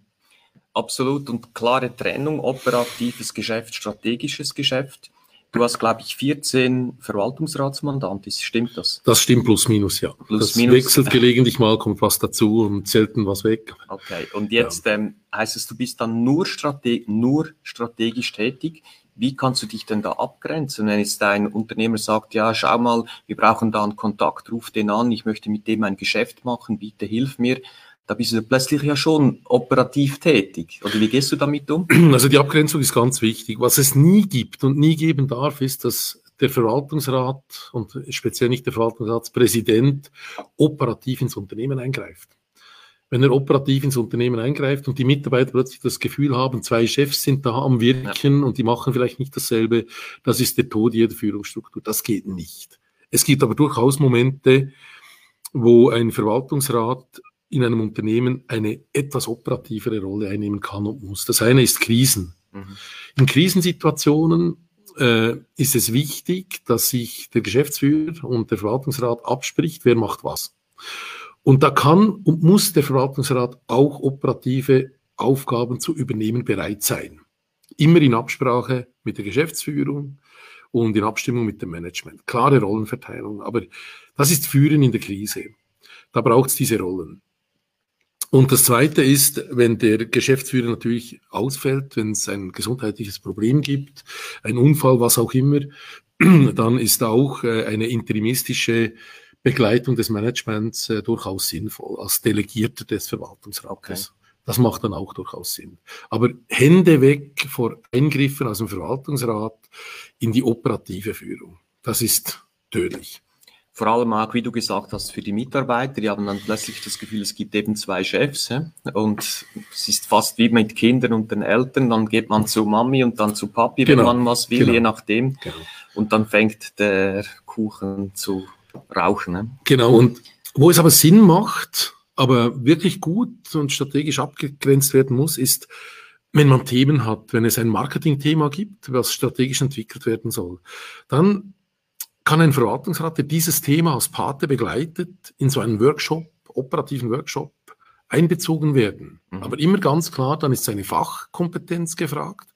Absolut und klare Trennung, operatives Geschäft, strategisches Geschäft. Du hast, glaube ich, 14 Verwaltungsratsmandanten, stimmt das? Das stimmt plus minus, ja. Plus, das minus. wechselt gelegentlich mal, kommt was dazu und selten was weg. Okay, und jetzt ja. ähm, heißt es, du bist dann nur, strate nur strategisch tätig. Wie kannst du dich denn da abgrenzen, wenn jetzt dein Unternehmer sagt, ja, schau mal, wir brauchen da einen Kontakt, ruf den an, ich möchte mit dem ein Geschäft machen, bitte hilf mir da bist du plötzlich ja schon operativ tätig. Oder wie gehst du damit um? Also die Abgrenzung ist ganz wichtig. Was es nie gibt und nie geben darf, ist, dass der Verwaltungsrat und speziell nicht der Verwaltungsratspräsident operativ ins Unternehmen eingreift. Wenn er operativ ins Unternehmen eingreift und die Mitarbeiter plötzlich das Gefühl haben, zwei Chefs sind da am Wirken ja. und die machen vielleicht nicht dasselbe, das ist der Tod jeder Führungsstruktur. Das geht nicht. Es gibt aber durchaus Momente, wo ein Verwaltungsrat in einem Unternehmen eine etwas operativere Rolle einnehmen kann und muss. Das eine ist Krisen. Mhm. In Krisensituationen äh, ist es wichtig, dass sich der Geschäftsführer und der Verwaltungsrat abspricht, wer macht was. Und da kann und muss der Verwaltungsrat auch operative Aufgaben zu übernehmen bereit sein. Immer in Absprache mit der Geschäftsführung und in Abstimmung mit dem Management. Klare Rollenverteilung. Aber das ist Führen in der Krise. Da braucht es diese Rollen. Und das Zweite ist, wenn der Geschäftsführer natürlich ausfällt, wenn es ein gesundheitliches Problem gibt, ein Unfall, was auch immer, dann ist auch äh, eine interimistische Begleitung des Managements äh, durchaus sinnvoll, als Delegierter des Verwaltungsrates. Okay. Das macht dann auch durchaus Sinn. Aber Hände weg vor Eingriffen aus dem Verwaltungsrat in die operative Führung. Das ist tödlich vor allem auch, wie du gesagt hast, für die Mitarbeiter, die haben dann plötzlich das Gefühl, es gibt eben zwei Chefs ja? und es ist fast wie mit Kindern und den Eltern, dann geht man zu Mami und dann zu Papi, genau. wenn man was will, genau. je nachdem genau. und dann fängt der Kuchen zu rauchen. Ja? Genau, und wo es aber Sinn macht, aber wirklich gut und strategisch abgegrenzt werden muss, ist, wenn man Themen hat, wenn es ein Marketingthema gibt, was strategisch entwickelt werden soll, dann kann ein Verwaltungsrat, der dieses Thema als Pate begleitet, in so einen Workshop, operativen Workshop, einbezogen werden. Mhm. Aber immer ganz klar, dann ist seine Fachkompetenz gefragt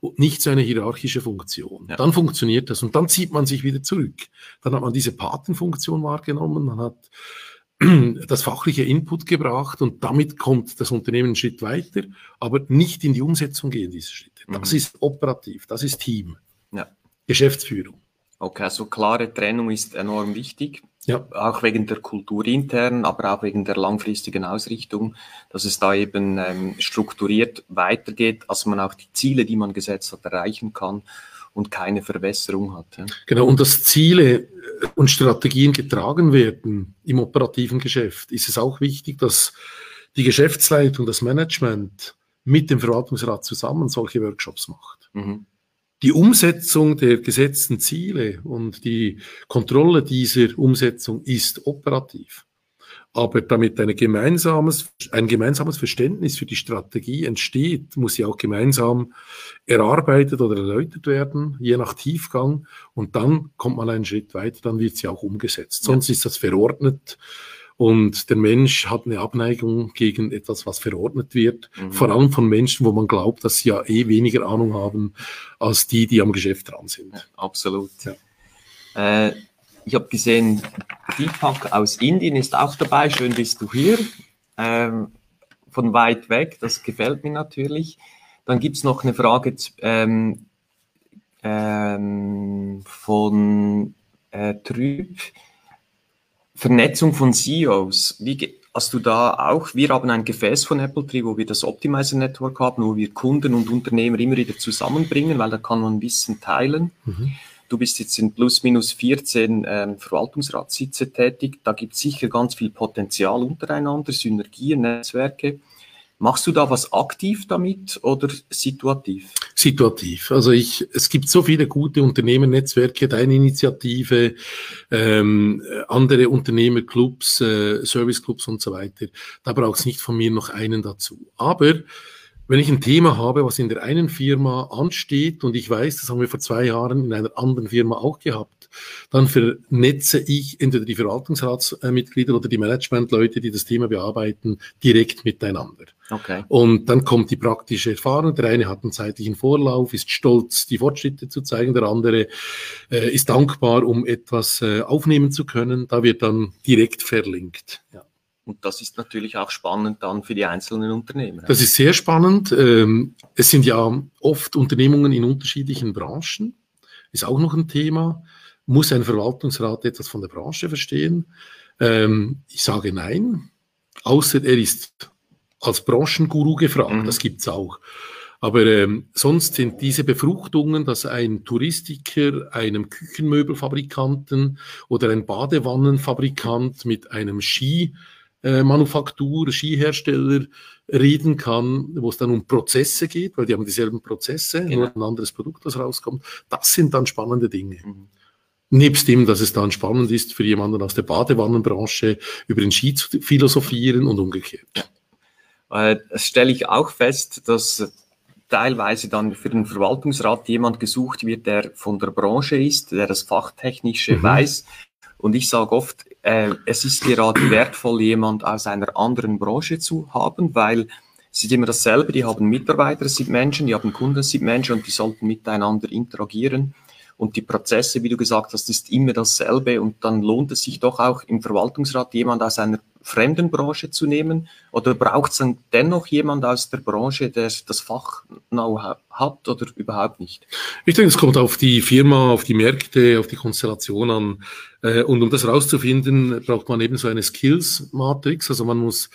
und nicht seine hierarchische Funktion. Ja. Dann funktioniert das und dann zieht man sich wieder zurück. Dann hat man diese Patenfunktion wahrgenommen, man hat das fachliche Input gebracht und damit kommt das Unternehmen einen Schritt weiter, aber nicht in die Umsetzung gehen diese Schritte. Das mhm. ist operativ, das ist Team, ja. Geschäftsführung. Okay, also klare Trennung ist enorm wichtig. Ja. Auch wegen der Kultur intern, aber auch wegen der langfristigen Ausrichtung, dass es da eben ähm, strukturiert weitergeht, dass man auch die Ziele, die man gesetzt hat, erreichen kann und keine Verwässerung hat. Ja. Genau, und dass Ziele äh, und Strategien getragen werden im operativen Geschäft, ist es auch wichtig, dass die Geschäftsleitung, das Management mit dem Verwaltungsrat zusammen solche Workshops macht. Mhm die Umsetzung der gesetzten Ziele und die Kontrolle dieser Umsetzung ist operativ. Aber damit eine gemeinsames, ein gemeinsames Verständnis für die Strategie entsteht, muss sie auch gemeinsam erarbeitet oder erläutert werden, je nach Tiefgang. Und dann kommt man einen Schritt weiter, dann wird sie auch umgesetzt. Sonst ist das verordnet und der Mensch hat eine Abneigung gegen etwas, was verordnet wird, mhm. vor allem von Menschen, wo man glaubt, dass sie ja eh weniger Ahnung haben als die, die am Geschäft dran sind. Ja, absolut. Ja. Äh, ich habe gesehen, Deepak aus Indien ist auch dabei. Schön bist du hier. Ähm, von weit weg, das gefällt mir natürlich. Dann gibt es noch eine Frage ähm, ähm, von äh, Trüb. Vernetzung von CEOs. Wie hast du da auch? Wir haben ein Gefäß von Apple Tree, wo wir das Optimizer Network haben, wo wir Kunden und Unternehmer immer wieder zusammenbringen, weil da kann man Wissen teilen. Mhm. Du bist jetzt in plus minus 14 ähm, Verwaltungsratssitze tätig. Da gibt es sicher ganz viel Potenzial untereinander, Synergien, Netzwerke. Machst du da was aktiv damit oder situativ? Situativ. Also ich, es gibt so viele gute Unternehmernetzwerke, deine Initiative, ähm, andere Unternehmerclubs, äh, Serviceclubs und so weiter. Da braucht es nicht von mir noch einen dazu. Aber wenn ich ein Thema habe, was in der einen Firma ansteht und ich weiß, das haben wir vor zwei Jahren in einer anderen Firma auch gehabt, dann vernetze ich entweder die Verwaltungsratsmitglieder oder die Managementleute, die das Thema bearbeiten, direkt miteinander. Okay. Und dann kommt die praktische Erfahrung. Der eine hat einen zeitlichen Vorlauf, ist stolz, die Fortschritte zu zeigen. Der andere äh, ist dankbar, um etwas äh, aufnehmen zu können. Da wird dann direkt verlinkt. Ja. Und das ist natürlich auch spannend dann für die einzelnen Unternehmen. Das ist sehr spannend. Ähm, es sind ja oft Unternehmungen in unterschiedlichen Branchen. Ist auch noch ein Thema. Muss ein Verwaltungsrat etwas von der Branche verstehen? Ähm, ich sage nein, außer er ist als Branchenguru gefragt. Mhm. Das gibt's auch. Aber ähm, sonst sind diese Befruchtungen, dass ein Touristiker einem Küchenmöbelfabrikanten oder ein Badewannenfabrikant mit einem Ski äh, Skihersteller reden kann, wo es dann um Prozesse geht, weil die haben dieselben Prozesse, genau. nur ein anderes Produkt, das rauskommt. Das sind dann spannende Dinge. Mhm. Nebst dem, dass es dann spannend ist, für jemanden aus der Badewannenbranche über den Ski zu philosophieren und umgekehrt. Äh, das stelle ich auch fest, dass teilweise dann für den Verwaltungsrat jemand gesucht wird, der von der Branche ist, der das Fachtechnische mhm. weiß. Und ich sage oft, äh, es ist gerade wertvoll, jemand aus einer anderen Branche zu haben, weil es ist immer dasselbe, die haben Mitarbeiter, sind Menschen, die haben Kunden, sind Menschen und die sollten miteinander interagieren. Und die Prozesse, wie du gesagt hast, ist immer dasselbe. Und dann lohnt es sich doch auch im Verwaltungsrat jemand aus einer fremden Branche zu nehmen? Oder braucht es dann dennoch jemand aus der Branche, der das Fach Know-how hat oder überhaupt nicht? Ich denke, es kommt auf die Firma, auf die Märkte, auf die Konstellation an. Äh, und um das rauszufinden, braucht man eben so eine Skills-Matrix. Also man muss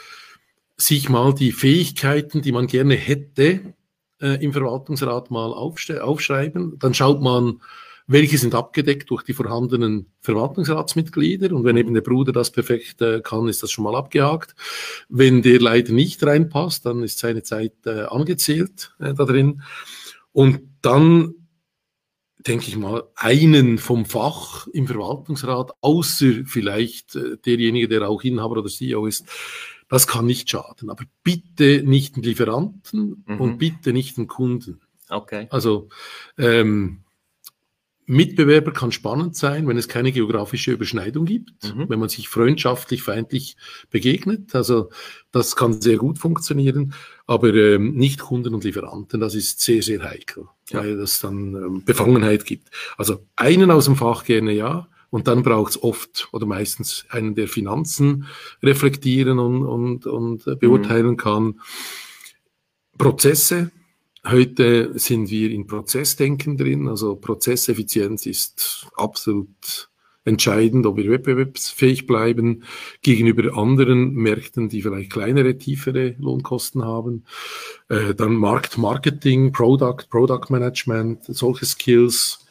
sich mal die Fähigkeiten, die man gerne hätte, äh, im Verwaltungsrat mal aufschreiben. Dann schaut man, welche sind abgedeckt durch die vorhandenen Verwaltungsratsmitglieder. Und wenn eben der Bruder das perfekt äh, kann, ist das schon mal abgehakt. Wenn der leider nicht reinpasst, dann ist seine Zeit äh, angezählt äh, da drin. Und dann denke ich mal, einen vom Fach im Verwaltungsrat, außer vielleicht äh, derjenige, der auch Inhaber oder CEO ist, das kann nicht schaden. Aber bitte nicht den Lieferanten mhm. und bitte nicht den Kunden. Okay. Also ähm, Mitbewerber kann spannend sein, wenn es keine geografische Überschneidung gibt, mhm. wenn man sich freundschaftlich, feindlich begegnet. Also das kann sehr gut funktionieren, aber ähm, nicht Kunden und Lieferanten, das ist sehr, sehr heikel, ja. weil das dann ähm, Befangenheit gibt. Also einen aus dem Fach gerne ja, und dann braucht es oft oder meistens einen, der Finanzen reflektieren und, und, und äh, beurteilen mhm. kann. Prozesse, Heute sind wir in Prozessdenken drin, also Prozesseffizienz ist absolut entscheidend, ob wir wettbewerbsfähig bleiben gegenüber anderen Märkten, die vielleicht kleinere, tiefere Lohnkosten haben. Äh, dann Markt, Marketing, Product, Product Management, solche Skills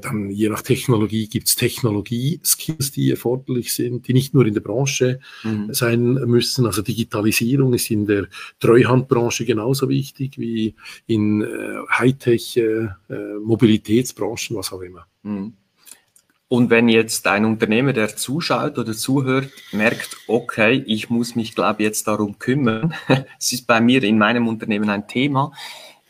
dann je nach Technologie gibt es Technologie-Skills, die erforderlich sind, die nicht nur in der Branche mhm. sein müssen. Also Digitalisierung ist in der Treuhandbranche genauso wichtig wie in äh, Hightech, äh, äh, Mobilitätsbranchen, was auch immer. Mhm. Und wenn jetzt ein Unternehmer, der zuschaut oder zuhört, merkt, okay, ich muss mich, glaube ich, jetzt darum kümmern. es ist bei mir in meinem Unternehmen ein Thema.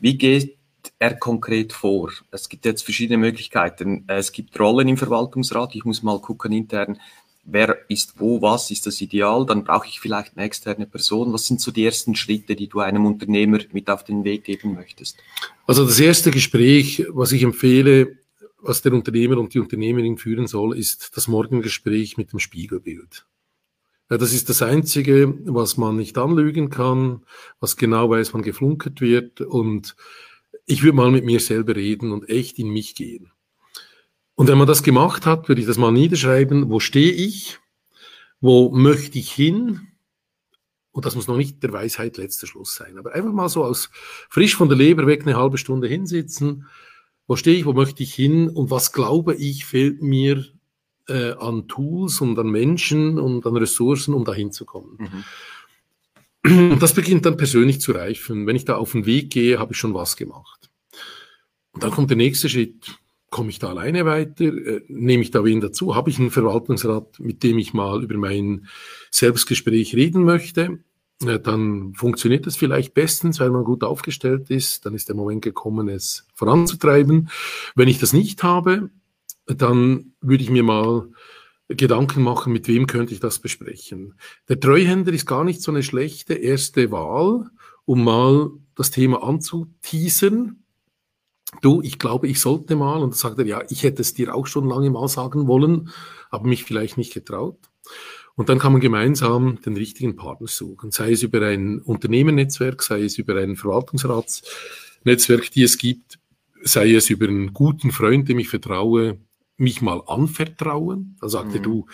Wie geht er konkret vor? Es gibt jetzt verschiedene Möglichkeiten. Es gibt Rollen im Verwaltungsrat. Ich muss mal gucken intern, wer ist wo, was ist das Ideal. Dann brauche ich vielleicht eine externe Person. Was sind so die ersten Schritte, die du einem Unternehmer mit auf den Weg geben möchtest? Also das erste Gespräch, was ich empfehle, was der Unternehmer und die Unternehmerin führen soll, ist das Morgengespräch mit dem Spiegelbild. Das ist das Einzige, was man nicht anlügen kann, was genau weiß, wann geflunkert wird und ich würde mal mit mir selber reden und echt in mich gehen. Und wenn man das gemacht hat, würde ich das mal niederschreiben, wo stehe ich, wo möchte ich hin, und das muss noch nicht der Weisheit letzter Schluss sein, aber einfach mal so aus frisch von der Leber weg eine halbe Stunde hinsitzen, wo stehe ich, wo möchte ich hin? Und was glaube ich fehlt mir äh, an Tools und an Menschen und an Ressourcen, um dahin zu kommen. Mhm. Das beginnt dann persönlich zu reifen. Wenn ich da auf den Weg gehe, habe ich schon was gemacht. Und dann kommt der nächste Schritt. Komme ich da alleine weiter? Äh, nehme ich da wen dazu? Habe ich einen Verwaltungsrat, mit dem ich mal über mein Selbstgespräch reden möchte? dann funktioniert es vielleicht bestens, weil man gut aufgestellt ist. Dann ist der Moment gekommen, es voranzutreiben. Wenn ich das nicht habe, dann würde ich mir mal Gedanken machen, mit wem könnte ich das besprechen. Der Treuhänder ist gar nicht so eine schlechte erste Wahl, um mal das Thema anzuteasern. Du, ich glaube, ich sollte mal. Und dann sagt er, ja, ich hätte es dir auch schon lange mal sagen wollen, aber mich vielleicht nicht getraut. Und dann kann man gemeinsam den richtigen Partner suchen, sei es über ein Unternehmernetzwerk, sei es über ein Verwaltungsratsnetzwerk, die es gibt, sei es über einen guten Freund, dem ich vertraue, mich mal anvertrauen. Da sagte mhm. du,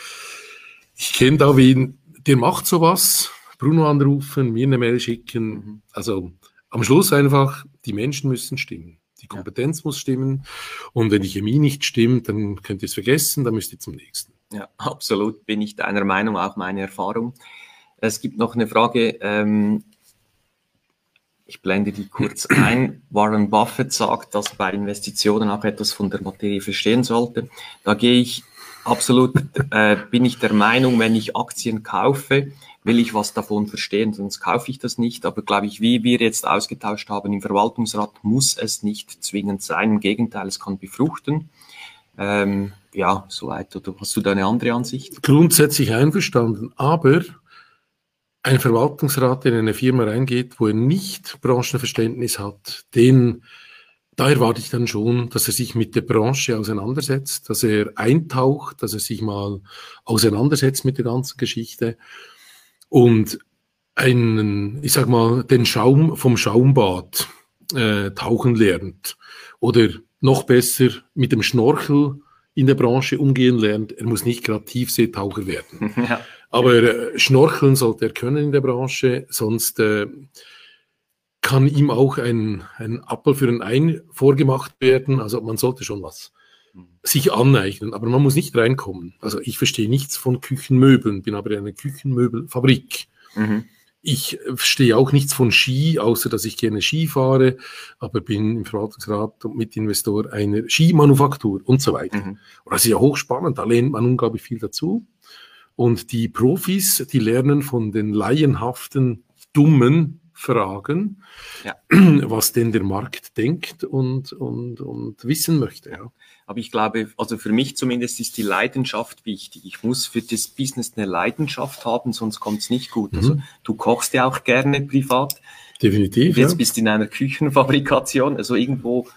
ich kenne da wen, der macht sowas, Bruno anrufen, mir eine Mail schicken. Mhm. Also am Schluss einfach, die Menschen müssen stimmen. Die Kompetenz ja. muss stimmen. Und wenn die Chemie nicht stimmt, dann könnt ihr es vergessen, dann müsst ihr zum nächsten. Ja, absolut bin ich deiner Meinung, auch meine Erfahrung. Es gibt noch eine Frage, ähm, ich blende die kurz ein. Warren Buffett sagt, dass bei Investitionen auch etwas von der Materie verstehen sollte. Da gehe ich absolut, äh, bin ich der Meinung, wenn ich Aktien kaufe, will ich was davon verstehen, sonst kaufe ich das nicht. Aber glaube ich, wie wir jetzt ausgetauscht haben im Verwaltungsrat, muss es nicht zwingend sein. Im Gegenteil, es kann befruchten. Ähm, ja, soweit. Oder hast du da eine andere Ansicht? Grundsätzlich einverstanden. Aber ein Verwaltungsrat, in eine Firma reingeht, wo er nicht Branchenverständnis hat, den, da erwarte ich dann schon, dass er sich mit der Branche auseinandersetzt, dass er eintaucht, dass er sich mal auseinandersetzt mit der ganzen Geschichte und einen, ich sag mal, den Schaum vom Schaumbad äh, tauchen lernt oder noch besser mit dem Schnorchel in der Branche umgehen lernt. Er muss nicht gerade Tiefseetaucher werden. Ja. Aber äh, schnorcheln sollte er können in der Branche, sonst äh, kann ihm auch ein, ein Appel für ein Ei vorgemacht werden. Also man sollte schon was sich aneignen, aber man muss nicht reinkommen. Also ich verstehe nichts von Küchenmöbeln, bin aber eine Küchenmöbelfabrik. Mhm. Ich verstehe auch nichts von Ski, außer dass ich gerne Ski fahre, aber bin im Verwaltungsrat und Mitinvestor einer Skimanufaktur und so weiter. Mhm. Und das ist ja hochspannend, da lernt man unglaublich viel dazu. Und die Profis, die lernen von den laienhaften, dummen Fragen, ja. was denn der Markt denkt und, und, und wissen möchte. Ja. Aber ich glaube, also für mich zumindest ist die Leidenschaft wichtig. Ich muss für das Business eine Leidenschaft haben, sonst kommt es nicht gut. Also mhm. Also du kochst ja auch gerne privat. Definitiv. Jetzt ja. bist du in einer Küchenfabrikation, also irgendwo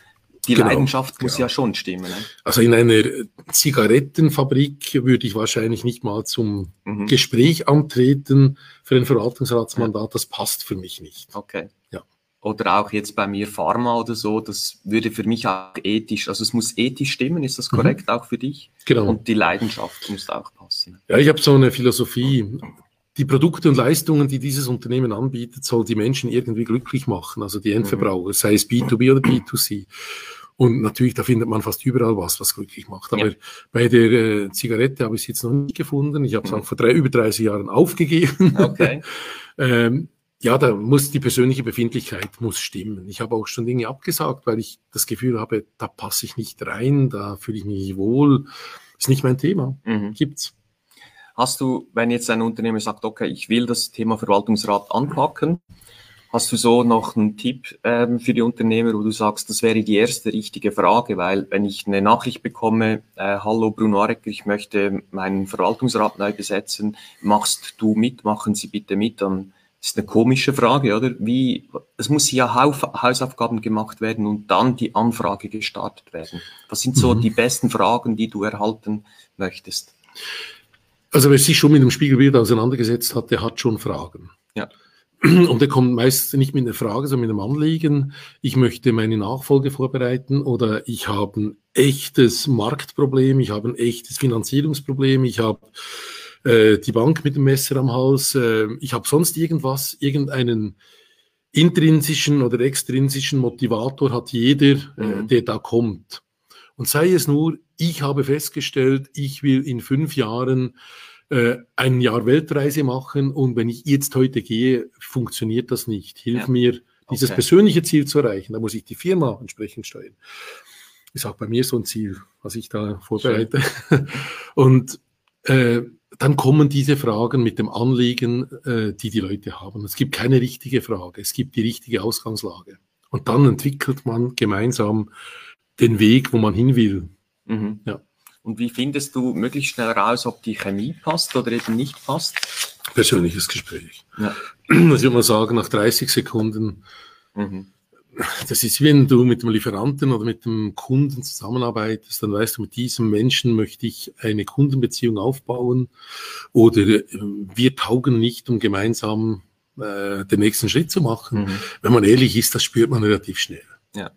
die genau, Leidenschaft muss genau. ja schon stimmen. Ne? Also in einer Zigarettenfabrik würde ich wahrscheinlich nicht mal zum mhm. Gespräch antreten für ein Verwaltungsratsmandat. Das passt für mich nicht. Okay. Ja. Oder auch jetzt bei mir Pharma oder so, das würde für mich auch ethisch, also es muss ethisch stimmen, ist das mhm. korrekt mhm. auch für dich? Genau. Und die Leidenschaft muss auch passen. Ja, ich habe so eine Philosophie die Produkte und Leistungen, die dieses Unternehmen anbietet, soll die Menschen irgendwie glücklich machen, also die Endverbraucher, mhm. sei es B2B oder B2C. Und natürlich, da findet man fast überall was, was glücklich macht. Aber ja. bei der äh, Zigarette habe ich es jetzt noch nicht gefunden. Ich habe es mhm. auch vor drei, über 30 Jahren aufgegeben. Okay. ähm, ja, da muss die persönliche Befindlichkeit muss stimmen. Ich habe auch schon Dinge abgesagt, weil ich das Gefühl habe, da passe ich nicht rein, da fühle ich mich nicht wohl. Ist nicht mein Thema. Mhm. Gibt's. Hast du, wenn jetzt ein Unternehmer sagt, okay, ich will das Thema Verwaltungsrat anpacken, hast du so noch einen Tipp ähm, für die Unternehmer, wo du sagst, das wäre die erste richtige Frage, weil wenn ich eine Nachricht bekomme, äh, hallo Bruno Arecker, ich möchte meinen Verwaltungsrat neu besetzen, machst du mit, machen Sie bitte mit, dann ist eine komische Frage, oder? Wie, es muss ja Hausaufgaben gemacht werden und dann die Anfrage gestartet werden. Was sind so mhm. die besten Fragen, die du erhalten möchtest? Also wer sich schon mit dem Spiegelbild auseinandergesetzt hat, der hat schon Fragen. Ja. Und der kommt meist nicht mit einer Frage, sondern mit einem Anliegen. Ich möchte meine Nachfolge vorbereiten oder ich habe ein echtes Marktproblem, ich habe ein echtes Finanzierungsproblem, ich habe äh, die Bank mit dem Messer am Hals, äh, ich habe sonst irgendwas, irgendeinen intrinsischen oder extrinsischen Motivator hat jeder, äh, mhm. der da kommt. Und sei es nur, ich habe festgestellt, ich will in fünf Jahren äh, ein Jahr Weltreise machen und wenn ich jetzt heute gehe, funktioniert das nicht. Hilf ja. mir, dieses okay. persönliche Ziel zu erreichen. Da muss ich die Firma entsprechend steuern. Ist auch bei mir so ein Ziel, was ich da vorbereite. und äh, dann kommen diese Fragen mit dem Anliegen, äh, die die Leute haben. Es gibt keine richtige Frage, es gibt die richtige Ausgangslage. Und dann entwickelt man gemeinsam den Weg, wo man hin will. Mhm. Ja. Und wie findest du möglichst schnell raus, ob die Chemie passt oder eben nicht passt? Persönliches Gespräch. Ja. Also ich würde mal sagen, nach 30 Sekunden, mhm. das ist, wenn du mit dem Lieferanten oder mit dem Kunden zusammenarbeitest, dann weißt du, mit diesem Menschen möchte ich eine Kundenbeziehung aufbauen oder äh, wir taugen nicht, um gemeinsam äh, den nächsten Schritt zu machen. Mhm. Wenn man ehrlich ist, das spürt man relativ schnell. Ja.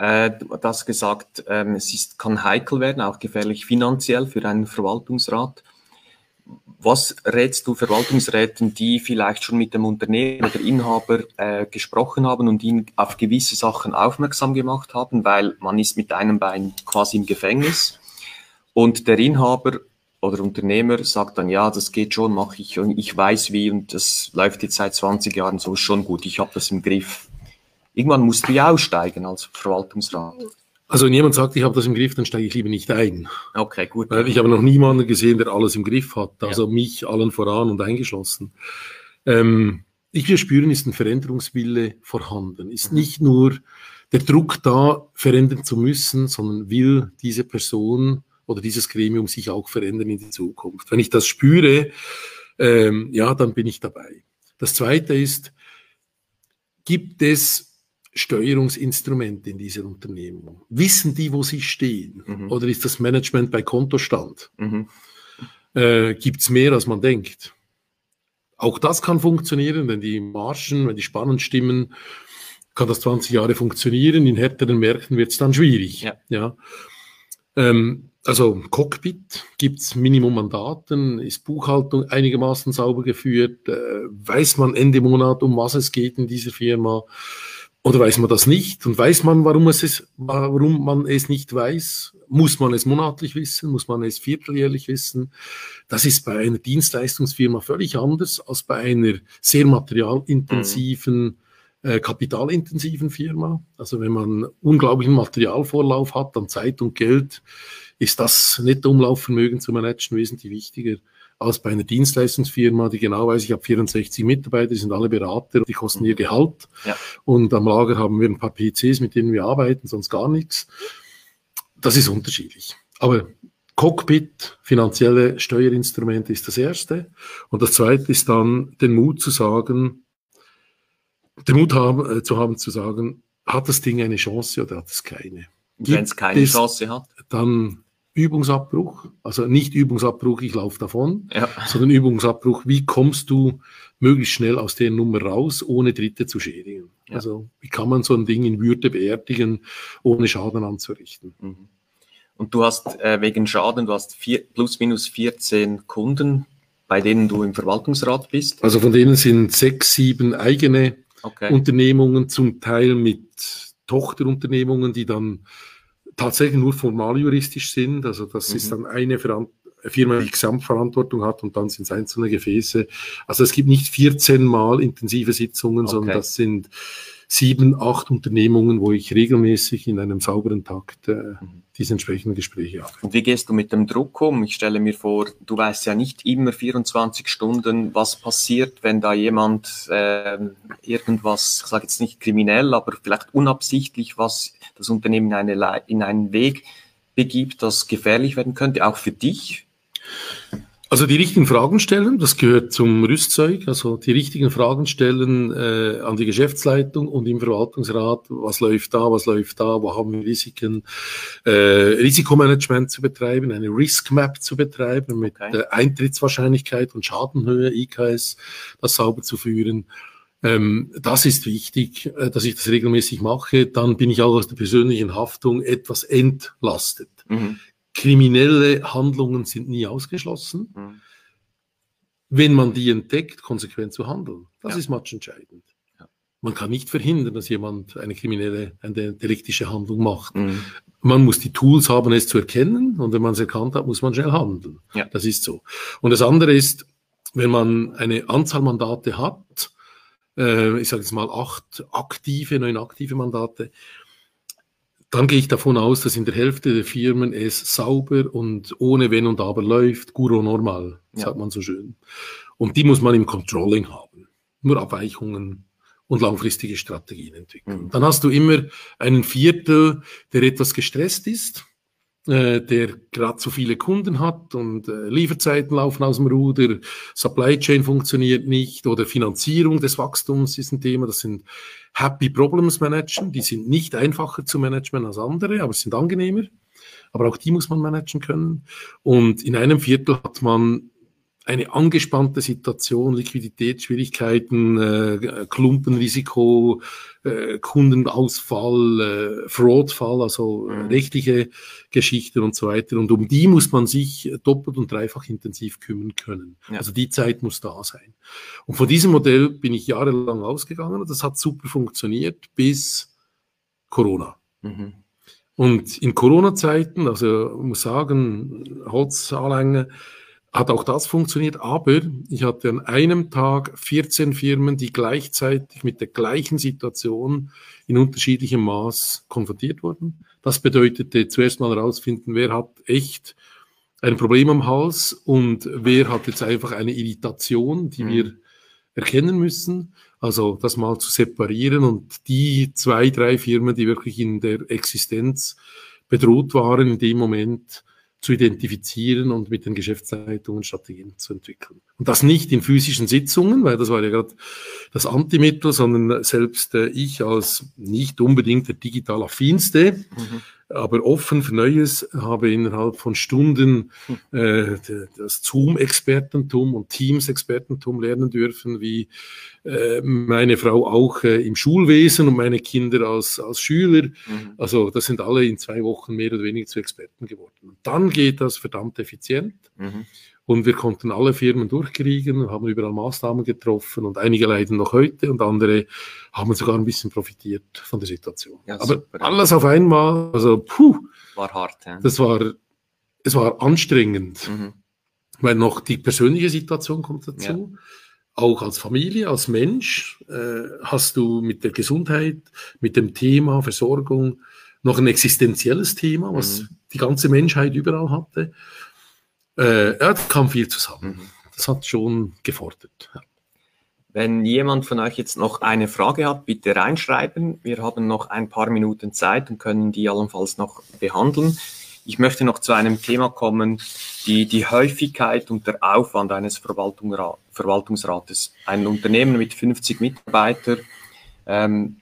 Äh, du gesagt, ähm, es ist, kann heikel werden, auch gefährlich finanziell für einen Verwaltungsrat. Was rätst du Verwaltungsräten, die vielleicht schon mit dem Unternehmer oder Inhaber äh, gesprochen haben und ihn auf gewisse Sachen aufmerksam gemacht haben, weil man ist mit einem Bein quasi im Gefängnis und der Inhaber oder Unternehmer sagt dann, ja, das geht schon, mache ich und ich weiß wie und das läuft jetzt seit 20 Jahren so schon gut, ich habe das im Griff. Irgendwann musst du ja aussteigen als Verwaltungsrat. Also wenn jemand sagt, ich habe das im Griff, dann steige ich lieber nicht ein. Okay, gut. Weil ich habe noch niemanden gesehen, der alles im Griff hat, also ja. mich allen voran und eingeschlossen. Ähm, ich will spüren, ist ein Veränderungswille vorhanden. Ist mhm. nicht nur der Druck da, verändern zu müssen, sondern will diese Person oder dieses Gremium sich auch verändern in die Zukunft. Wenn ich das spüre, ähm, ja, dann bin ich dabei. Das Zweite ist, gibt es Steuerungsinstrumente in dieser Unternehmung? Wissen die, wo sie stehen? Mhm. Oder ist das Management bei Kontostand? Mhm. Äh, Gibt es mehr, als man denkt? Auch das kann funktionieren, wenn die Margen, wenn die Spannen stimmen, kann das 20 Jahre funktionieren. In härteren Märkten wird es dann schwierig. Ja. ja. Ähm, also Cockpit gibt's Minimummandaten, ist Buchhaltung einigermaßen sauber geführt, äh, weiß man Ende Monat, um was es geht in dieser Firma. Oder weiß man das nicht? Und weiß man, warum, es ist, warum man es nicht weiß? Muss man es monatlich wissen? Muss man es vierteljährlich wissen? Das ist bei einer Dienstleistungsfirma völlig anders als bei einer sehr materialintensiven, mhm. äh, kapitalintensiven Firma. Also wenn man unglaublichen Materialvorlauf hat an Zeit und Geld, ist das Nettoumlaufvermögen zu managen wesentlich wichtiger als bei einer Dienstleistungsfirma, die genau weiß, ich habe 64 Mitarbeiter, die sind alle Berater, die kosten ihr Gehalt. Ja. Und am Lager haben wir ein paar PCs, mit denen wir arbeiten, sonst gar nichts. Das ist unterschiedlich. Aber Cockpit, finanzielle Steuerinstrumente ist das erste. Und das zweite ist dann den Mut zu sagen, den Mut haben, äh, zu haben zu sagen, hat das Ding eine Chance oder hat es keine? Wenn es keine Chance hat? Dann Übungsabbruch, also nicht Übungsabbruch, ich laufe davon, ja. sondern Übungsabbruch, wie kommst du möglichst schnell aus der Nummer raus, ohne Dritte zu schädigen. Ja. Also wie kann man so ein Ding in Würde beerdigen, ohne Schaden anzurichten. Mhm. Und du hast äh, wegen Schaden, du hast vier, plus minus 14 Kunden, bei denen du im Verwaltungsrat bist. Also von denen sind sechs, sieben eigene okay. Unternehmungen, zum Teil mit Tochterunternehmungen, die dann tatsächlich nur formal juristisch sind. Also das mhm. ist dann eine Firma, die Gesamtverantwortung hat und dann sind es einzelne Gefäße. Also es gibt nicht 14 Mal intensive Sitzungen, okay. sondern das sind sieben, acht Unternehmungen, wo ich regelmäßig in einem sauberen Takt äh, mhm. diese entsprechenden Gespräche habe. Und wie gehst du mit dem Druck um? Ich stelle mir vor, du weißt ja nicht immer 24 Stunden, was passiert, wenn da jemand äh, irgendwas, ich sage jetzt nicht kriminell, aber vielleicht unabsichtlich was das Unternehmen in, eine, in einen Weg begibt, das gefährlich werden könnte, auch für dich? Also die richtigen Fragen stellen, das gehört zum Rüstzeug. Also die richtigen Fragen stellen äh, an die Geschäftsleitung und im Verwaltungsrat, was läuft da, was läuft da, wo haben wir Risiken, äh, Risikomanagement zu betreiben, eine Risk Map zu betreiben mit okay. äh, Eintrittswahrscheinlichkeit und Schadenhöhe, IKS, das sauber zu führen. Ähm, das ist wichtig, äh, dass ich das regelmäßig mache. Dann bin ich auch aus der persönlichen Haftung etwas entlastet. Mhm. Kriminelle Handlungen sind nie ausgeschlossen. Mhm. Wenn man die entdeckt, konsequent zu handeln. Das ja. ist matchentscheidend. Ja. Man kann nicht verhindern, dass jemand eine kriminelle, eine deliktische Handlung macht. Mhm. Man muss die Tools haben, es zu erkennen. Und wenn man es erkannt hat, muss man schnell handeln. Ja. Das ist so. Und das andere ist, wenn man eine Anzahl Mandate hat, äh, ich sage jetzt mal acht aktive, neun aktive Mandate, dann gehe ich davon aus, dass in der Hälfte der Firmen es sauber und ohne Wenn und Aber läuft, Guro normal, ja. sagt man so schön. Und die muss man im Controlling haben. Nur Abweichungen und langfristige Strategien entwickeln. Mhm. Dann hast du immer einen Viertel, der etwas gestresst ist, äh, der gerade zu viele Kunden hat und äh, Lieferzeiten laufen aus dem Ruder, Supply Chain funktioniert nicht oder Finanzierung des Wachstums ist ein Thema. Das sind Happy Problems Managen, die sind nicht einfacher zu managen als andere, aber sind angenehmer. Aber auch die muss man managen können. Und in einem Viertel hat man eine angespannte Situation, Liquiditätsschwierigkeiten, äh, Klumpenrisiko, äh, Kundenausfall, äh, Fraudfall, also mhm. rechtliche Geschichten und so weiter. Und um die muss man sich doppelt und dreifach intensiv kümmern können. Ja. Also die Zeit muss da sein. Und von diesem Modell bin ich jahrelang ausgegangen und das hat super funktioniert bis Corona. Mhm. Und in Corona-Zeiten, also ich muss sagen, Holzanlänge, hat auch das funktioniert, aber ich hatte an einem Tag 14 Firmen, die gleichzeitig mit der gleichen Situation in unterschiedlichem Maß konfrontiert wurden. Das bedeutete zuerst mal herausfinden, wer hat echt ein Problem am Hals und wer hat jetzt einfach eine Irritation, die mhm. wir erkennen müssen. Also das mal zu separieren und die zwei, drei Firmen, die wirklich in der Existenz bedroht waren in dem Moment, zu identifizieren und mit den Geschäftsleitungen Strategien zu entwickeln. Und das nicht in physischen Sitzungen, weil das war ja gerade das Antimittel, sondern selbst äh, ich als nicht unbedingt der digital affinste, mhm aber offen für Neues, habe innerhalb von Stunden äh, das Zoom-Expertentum und Teams-Expertentum lernen dürfen, wie äh, meine Frau auch äh, im Schulwesen und meine Kinder als, als Schüler. Mhm. Also das sind alle in zwei Wochen mehr oder weniger zu Experten geworden. Und dann geht das verdammt effizient. Mhm. Und wir konnten alle Firmen durchkriegen, haben überall Maßnahmen getroffen und einige leiden noch heute und andere haben sogar ein bisschen profitiert von der Situation. Ja, Aber alles auf einmal, also puh, war hart. Ja. Das war, es war anstrengend, mhm. weil noch die persönliche Situation kommt dazu. Ja. Auch als Familie, als Mensch äh, hast du mit der Gesundheit, mit dem Thema Versorgung noch ein existenzielles Thema, was mhm. die ganze Menschheit überall hatte. Äh, ja, da kam viel zusammen. Mhm. Das hat schon gefordert. Ja. Wenn jemand von euch jetzt noch eine Frage hat, bitte reinschreiben. Wir haben noch ein paar Minuten Zeit und können die allenfalls noch behandeln. Ich möchte noch zu einem Thema kommen, die, die Häufigkeit und der Aufwand eines Verwaltungsrates. Ein Unternehmen mit 50 Mitarbeitern ähm,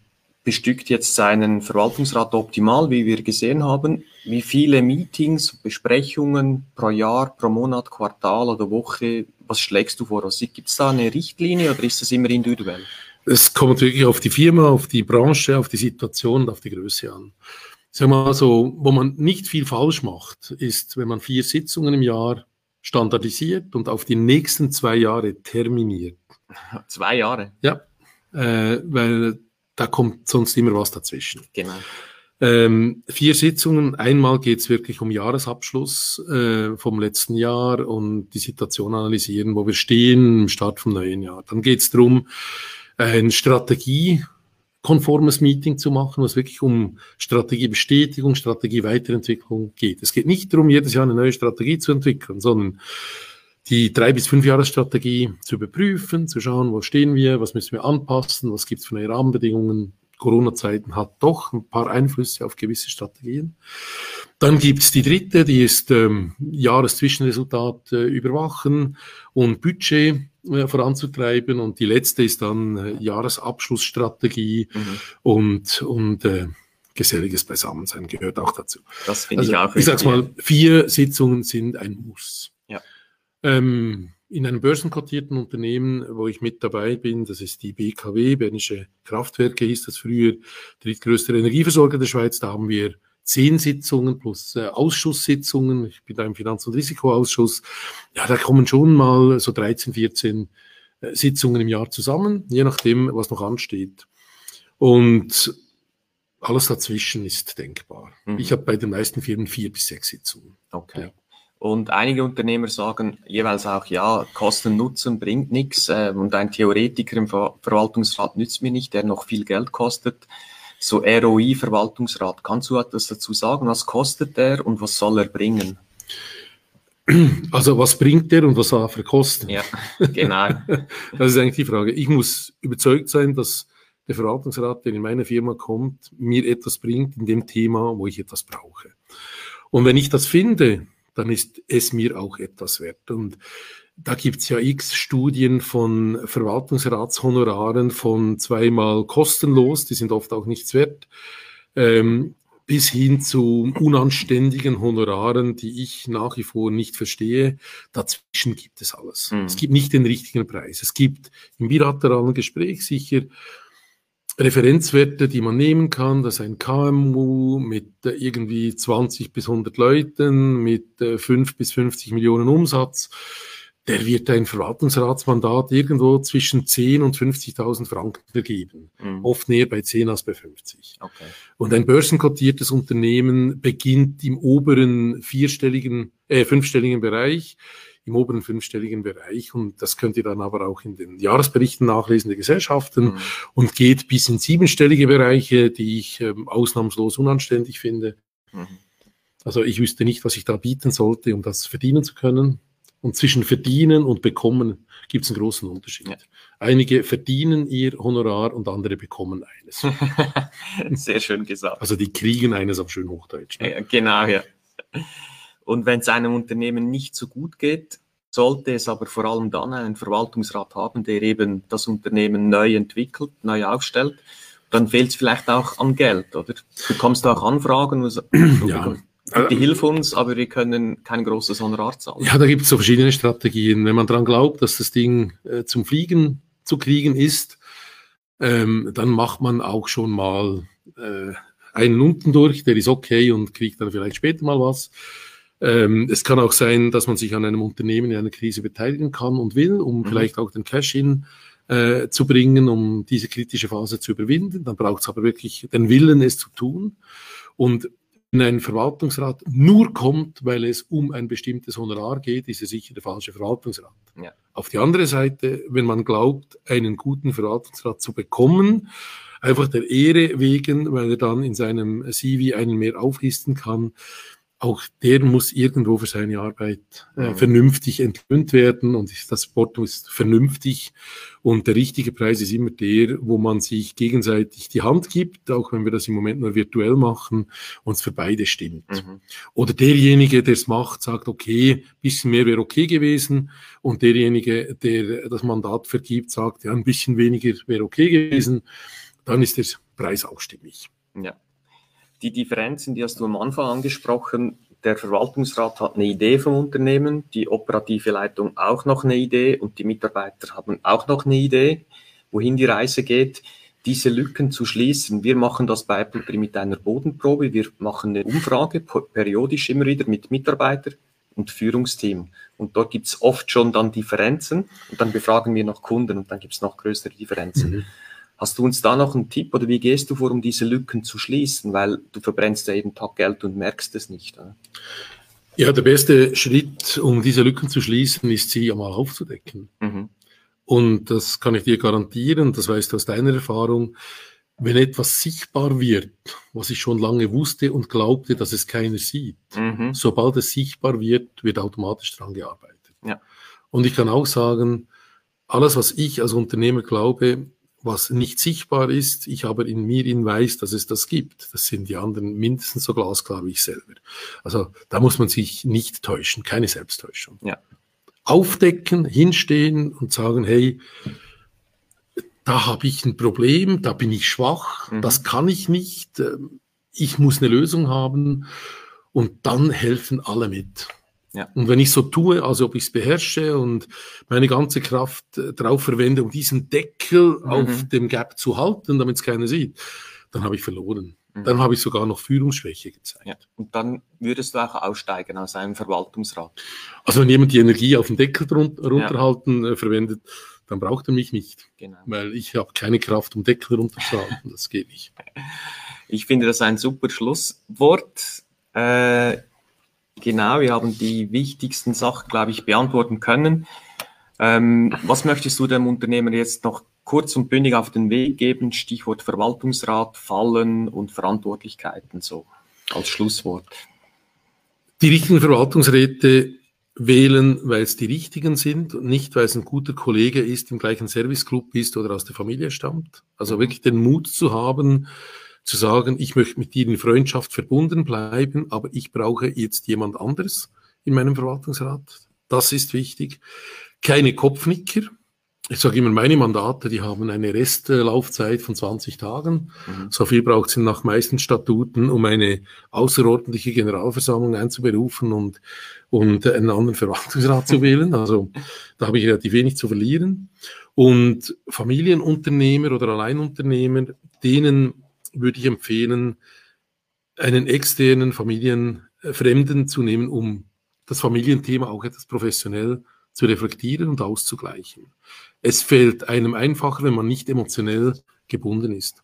bestückt jetzt seinen Verwaltungsrat optimal, wie wir gesehen haben. Wie viele Meetings, Besprechungen pro Jahr, pro Monat, Quartal oder Woche, was schlägst du vor? Also, Gibt es da eine Richtlinie oder ist das immer individuell? Es kommt wirklich auf die Firma, auf die Branche, auf die Situation und auf die Größe an. Sagen wir mal so, wo man nicht viel falsch macht, ist, wenn man vier Sitzungen im Jahr standardisiert und auf die nächsten zwei Jahre terminiert. Zwei Jahre? Ja, äh, weil da kommt sonst immer was dazwischen. Genau. Ähm, vier Sitzungen. Einmal geht es wirklich um Jahresabschluss äh, vom letzten Jahr und die Situation analysieren, wo wir stehen im Start vom neuen Jahr. Dann geht es darum, ein strategiekonformes Meeting zu machen, was wirklich um Strategiebestätigung, Strategieweiterentwicklung geht. Es geht nicht darum, jedes Jahr eine neue Strategie zu entwickeln, sondern die drei bis fünf Jahresstrategie zu überprüfen, zu schauen, wo stehen wir, was müssen wir anpassen, was gibt es für neue Rahmenbedingungen. Corona-Zeiten hat doch ein paar Einflüsse auf gewisse Strategien. Dann gibt es die dritte, die ist ähm, Jahreszwischenresultat äh, überwachen und Budget äh, voranzutreiben. Und die letzte ist dann äh, Jahresabschlussstrategie mhm. und, und äh, geselliges Beisammensein gehört auch dazu. Das finde also, ich auch. Ich sag's mal, vier Sitzungen sind ein Muss. Ähm, in einem börsenkotierten Unternehmen, wo ich mit dabei bin, das ist die BKW, Bernische Kraftwerke hieß das früher, drittgrößte Energieversorger der Schweiz, da haben wir zehn Sitzungen plus äh, Ausschusssitzungen. Ich bin da im Finanz- und Risikoausschuss. Ja, da kommen schon mal so 13, 14 äh, Sitzungen im Jahr zusammen, je nachdem, was noch ansteht. Und alles dazwischen ist denkbar. Mhm. Ich habe bei den meisten Firmen vier bis sechs Sitzungen. Okay. Ja. Und einige Unternehmer sagen jeweils auch, ja, Kosten Nutzen bringt nichts äh, und ein Theoretiker im Ver Verwaltungsrat nützt mir nicht, der noch viel Geld kostet. so ROI-Verwaltungsrat. Kannst du etwas dazu sagen? Was kostet der und was soll er bringen? Also was bringt der und was soll er verkosten? Ja, genau. das ist eigentlich die Frage. Ich muss überzeugt sein, dass der Verwaltungsrat, der in meine Firma kommt, mir etwas bringt in dem Thema, wo ich etwas brauche. Und wenn ich das finde, dann ist es mir auch etwas wert. Und da gibt's ja x Studien von Verwaltungsratshonoraren von zweimal kostenlos, die sind oft auch nichts wert, ähm, bis hin zu unanständigen Honoraren, die ich nach wie vor nicht verstehe. Dazwischen gibt es alles. Mhm. Es gibt nicht den richtigen Preis. Es gibt im bilateralen Gespräch sicher Referenzwerte, die man nehmen kann. Das ist ein KMU mit äh, irgendwie 20 bis 100 Leuten, mit 5 äh, bis 50 Millionen Umsatz der wird ein Verwaltungsratsmandat irgendwo zwischen 10 und 50.000 Franken vergeben. Mhm. Oft näher bei 10 als bei 50. Okay. Und ein börsenkotiertes Unternehmen beginnt im oberen vierstelligen, äh, fünfstelligen Bereich, im oberen fünfstelligen Bereich. Und das könnt ihr dann aber auch in den Jahresberichten nachlesen der Gesellschaften mhm. und geht bis in siebenstellige Bereiche, die ich ähm, ausnahmslos unanständig finde. Mhm. Also ich wüsste nicht, was ich da bieten sollte, um das verdienen zu können. Und zwischen verdienen und bekommen gibt es einen großen Unterschied. Ja. Einige verdienen ihr Honorar und andere bekommen eines. Sehr schön gesagt. Also die kriegen eines auf schön Hochdeutsch. Ne? Ja, genau, ja. Und wenn es einem Unternehmen nicht so gut geht, sollte es aber vor allem dann einen Verwaltungsrat haben, der eben das Unternehmen neu entwickelt, neu aufstellt. Dann fehlt es vielleicht auch an Geld, oder? Du bekommst auch Anfragen. ja, Bitte hilf uns, aber wir können kein großes Honorar zahlen. Ja, da gibt es so verschiedene Strategien. Wenn man daran glaubt, dass das Ding äh, zum Fliegen zu kriegen ist, ähm, dann macht man auch schon mal äh, einen unten durch, der ist okay und kriegt dann vielleicht später mal was. Ähm, es kann auch sein, dass man sich an einem Unternehmen in einer Krise beteiligen kann und will, um mhm. vielleicht auch den Cash-in äh, zu bringen, um diese kritische Phase zu überwinden. Dann braucht es aber wirklich den Willen, es zu tun. Und wenn ein Verwaltungsrat nur kommt, weil es um ein bestimmtes Honorar geht, ist er sicher der falsche Verwaltungsrat. Ja. Auf die andere Seite, wenn man glaubt, einen guten Verwaltungsrat zu bekommen, einfach der Ehre wegen, weil er dann in seinem CV einen mehr auflisten kann, auch der muss irgendwo für seine Arbeit äh, mhm. vernünftig entlöhnt werden und das Wort ist vernünftig und der richtige Preis ist immer der, wo man sich gegenseitig die Hand gibt, auch wenn wir das im Moment nur virtuell machen und es für beide stimmt. Mhm. Oder derjenige, der es macht, sagt, okay, bisschen mehr wäre okay gewesen und derjenige, der das Mandat vergibt, sagt, ja, ein bisschen weniger wäre okay gewesen, dann ist der Preis auch stimmig. Ja. Die Differenzen, die hast du am Anfang angesprochen. Der Verwaltungsrat hat eine Idee vom Unternehmen, die operative Leitung auch noch eine Idee und die Mitarbeiter haben auch noch eine Idee, wohin die Reise geht. Diese Lücken zu schließen. Wir machen das bei Appleby mit einer Bodenprobe. Wir machen eine Umfrage periodisch immer wieder mit Mitarbeitern und Führungsteam. Und dort gibt's oft schon dann Differenzen und dann befragen wir noch Kunden und dann gibt's noch größere Differenzen. Mhm. Hast du uns da noch einen Tipp oder wie gehst du vor, um diese Lücken zu schließen? Weil du verbrennst ja jeden Tag Geld und merkst es nicht. Oder? Ja, der beste Schritt, um diese Lücken zu schließen, ist sie einmal aufzudecken. Mhm. Und das kann ich dir garantieren, das weißt du aus deiner Erfahrung, wenn etwas sichtbar wird, was ich schon lange wusste und glaubte, dass es keiner sieht, mhm. sobald es sichtbar wird, wird automatisch dran gearbeitet. Ja. Und ich kann auch sagen, alles, was ich als Unternehmer glaube, was nicht sichtbar ist, ich aber in mir in weiß, dass es das gibt. Das sind die anderen mindestens so glasklar wie ich selber. Also da muss man sich nicht täuschen, keine Selbsttäuschung. Ja. Aufdecken, hinstehen und sagen, hey, da habe ich ein Problem, da bin ich schwach, mhm. das kann ich nicht, ähm, ich muss eine Lösung haben und dann helfen alle mit. Ja. Und wenn ich so tue, als ob ich es beherrsche und meine ganze Kraft äh, darauf verwende, um diesen Deckel mhm. auf dem Gap zu halten, damit es keiner sieht, dann habe ich verloren. Mhm. Dann habe ich sogar noch Führungsschwäche gezeigt. Ja. Und dann würdest du auch aussteigen aus einem Verwaltungsrat. Also wenn jemand die Energie auf dem Deckel runterhalten ja. äh, verwendet, dann braucht er mich nicht. Genau. Weil ich habe keine Kraft, um Deckel runterzuhalten. Das geht nicht. Ich finde das ein super Schlusswort. Äh, Genau, wir haben die wichtigsten Sachen, glaube ich, beantworten können. Ähm, was möchtest du dem Unternehmer jetzt noch kurz und bündig auf den Weg geben? Stichwort Verwaltungsrat, Fallen und Verantwortlichkeiten so als Schlusswort. Die richtigen Verwaltungsräte wählen, weil es die richtigen sind und nicht, weil es ein guter Kollege ist, im gleichen Serviceclub ist oder aus der Familie stammt. Also mhm. wirklich den Mut zu haben, zu sagen, ich möchte mit dir in Freundschaft verbunden bleiben, aber ich brauche jetzt jemand anderes in meinem Verwaltungsrat. Das ist wichtig. Keine Kopfnicker. Ich sage immer, meine Mandate, die haben eine Restlaufzeit von 20 Tagen. Mhm. So viel braucht es nach meisten Statuten, um eine außerordentliche Generalversammlung einzuberufen und, und einen anderen Verwaltungsrat zu wählen. Also da habe ich relativ wenig zu verlieren. Und Familienunternehmer oder Alleinunternehmer, denen würde ich empfehlen, einen externen Familienfremden zu nehmen, um das Familienthema auch etwas professionell zu reflektieren und auszugleichen. Es fällt einem einfacher, wenn man nicht emotionell gebunden ist.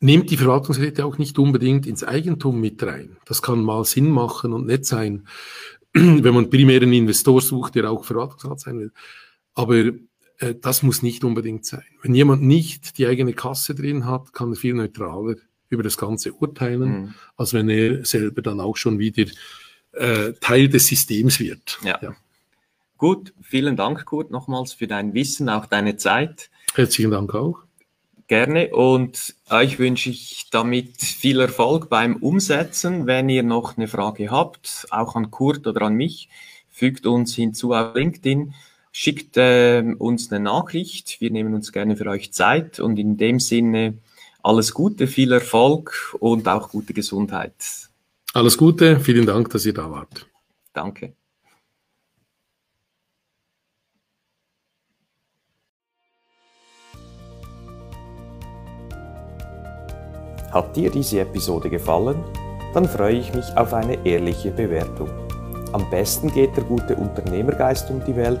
Nehmt die Verwaltungsräte auch nicht unbedingt ins Eigentum mit rein. Das kann mal Sinn machen und nett sein, wenn man primär einen Investor sucht, der auch Verwaltungsrat sein will. Aber äh, das muss nicht unbedingt sein. Wenn jemand nicht die eigene Kasse drin hat, kann er viel neutraler über das Ganze urteilen, mhm. als wenn er selber dann auch schon wieder äh, Teil des Systems wird. Ja. ja. Gut, vielen Dank, Kurt, nochmals für dein Wissen, auch deine Zeit. Herzlichen Dank auch. Gerne und euch wünsche ich damit viel Erfolg beim Umsetzen. Wenn ihr noch eine Frage habt, auch an Kurt oder an mich, fügt uns hinzu auf LinkedIn, schickt äh, uns eine Nachricht. Wir nehmen uns gerne für euch Zeit und in dem Sinne alles Gute, viel Erfolg und auch gute Gesundheit. Alles Gute, vielen Dank, dass ihr da wart. Danke. Hat dir diese Episode gefallen? Dann freue ich mich auf eine ehrliche Bewertung. Am besten geht der gute Unternehmergeist um die Welt,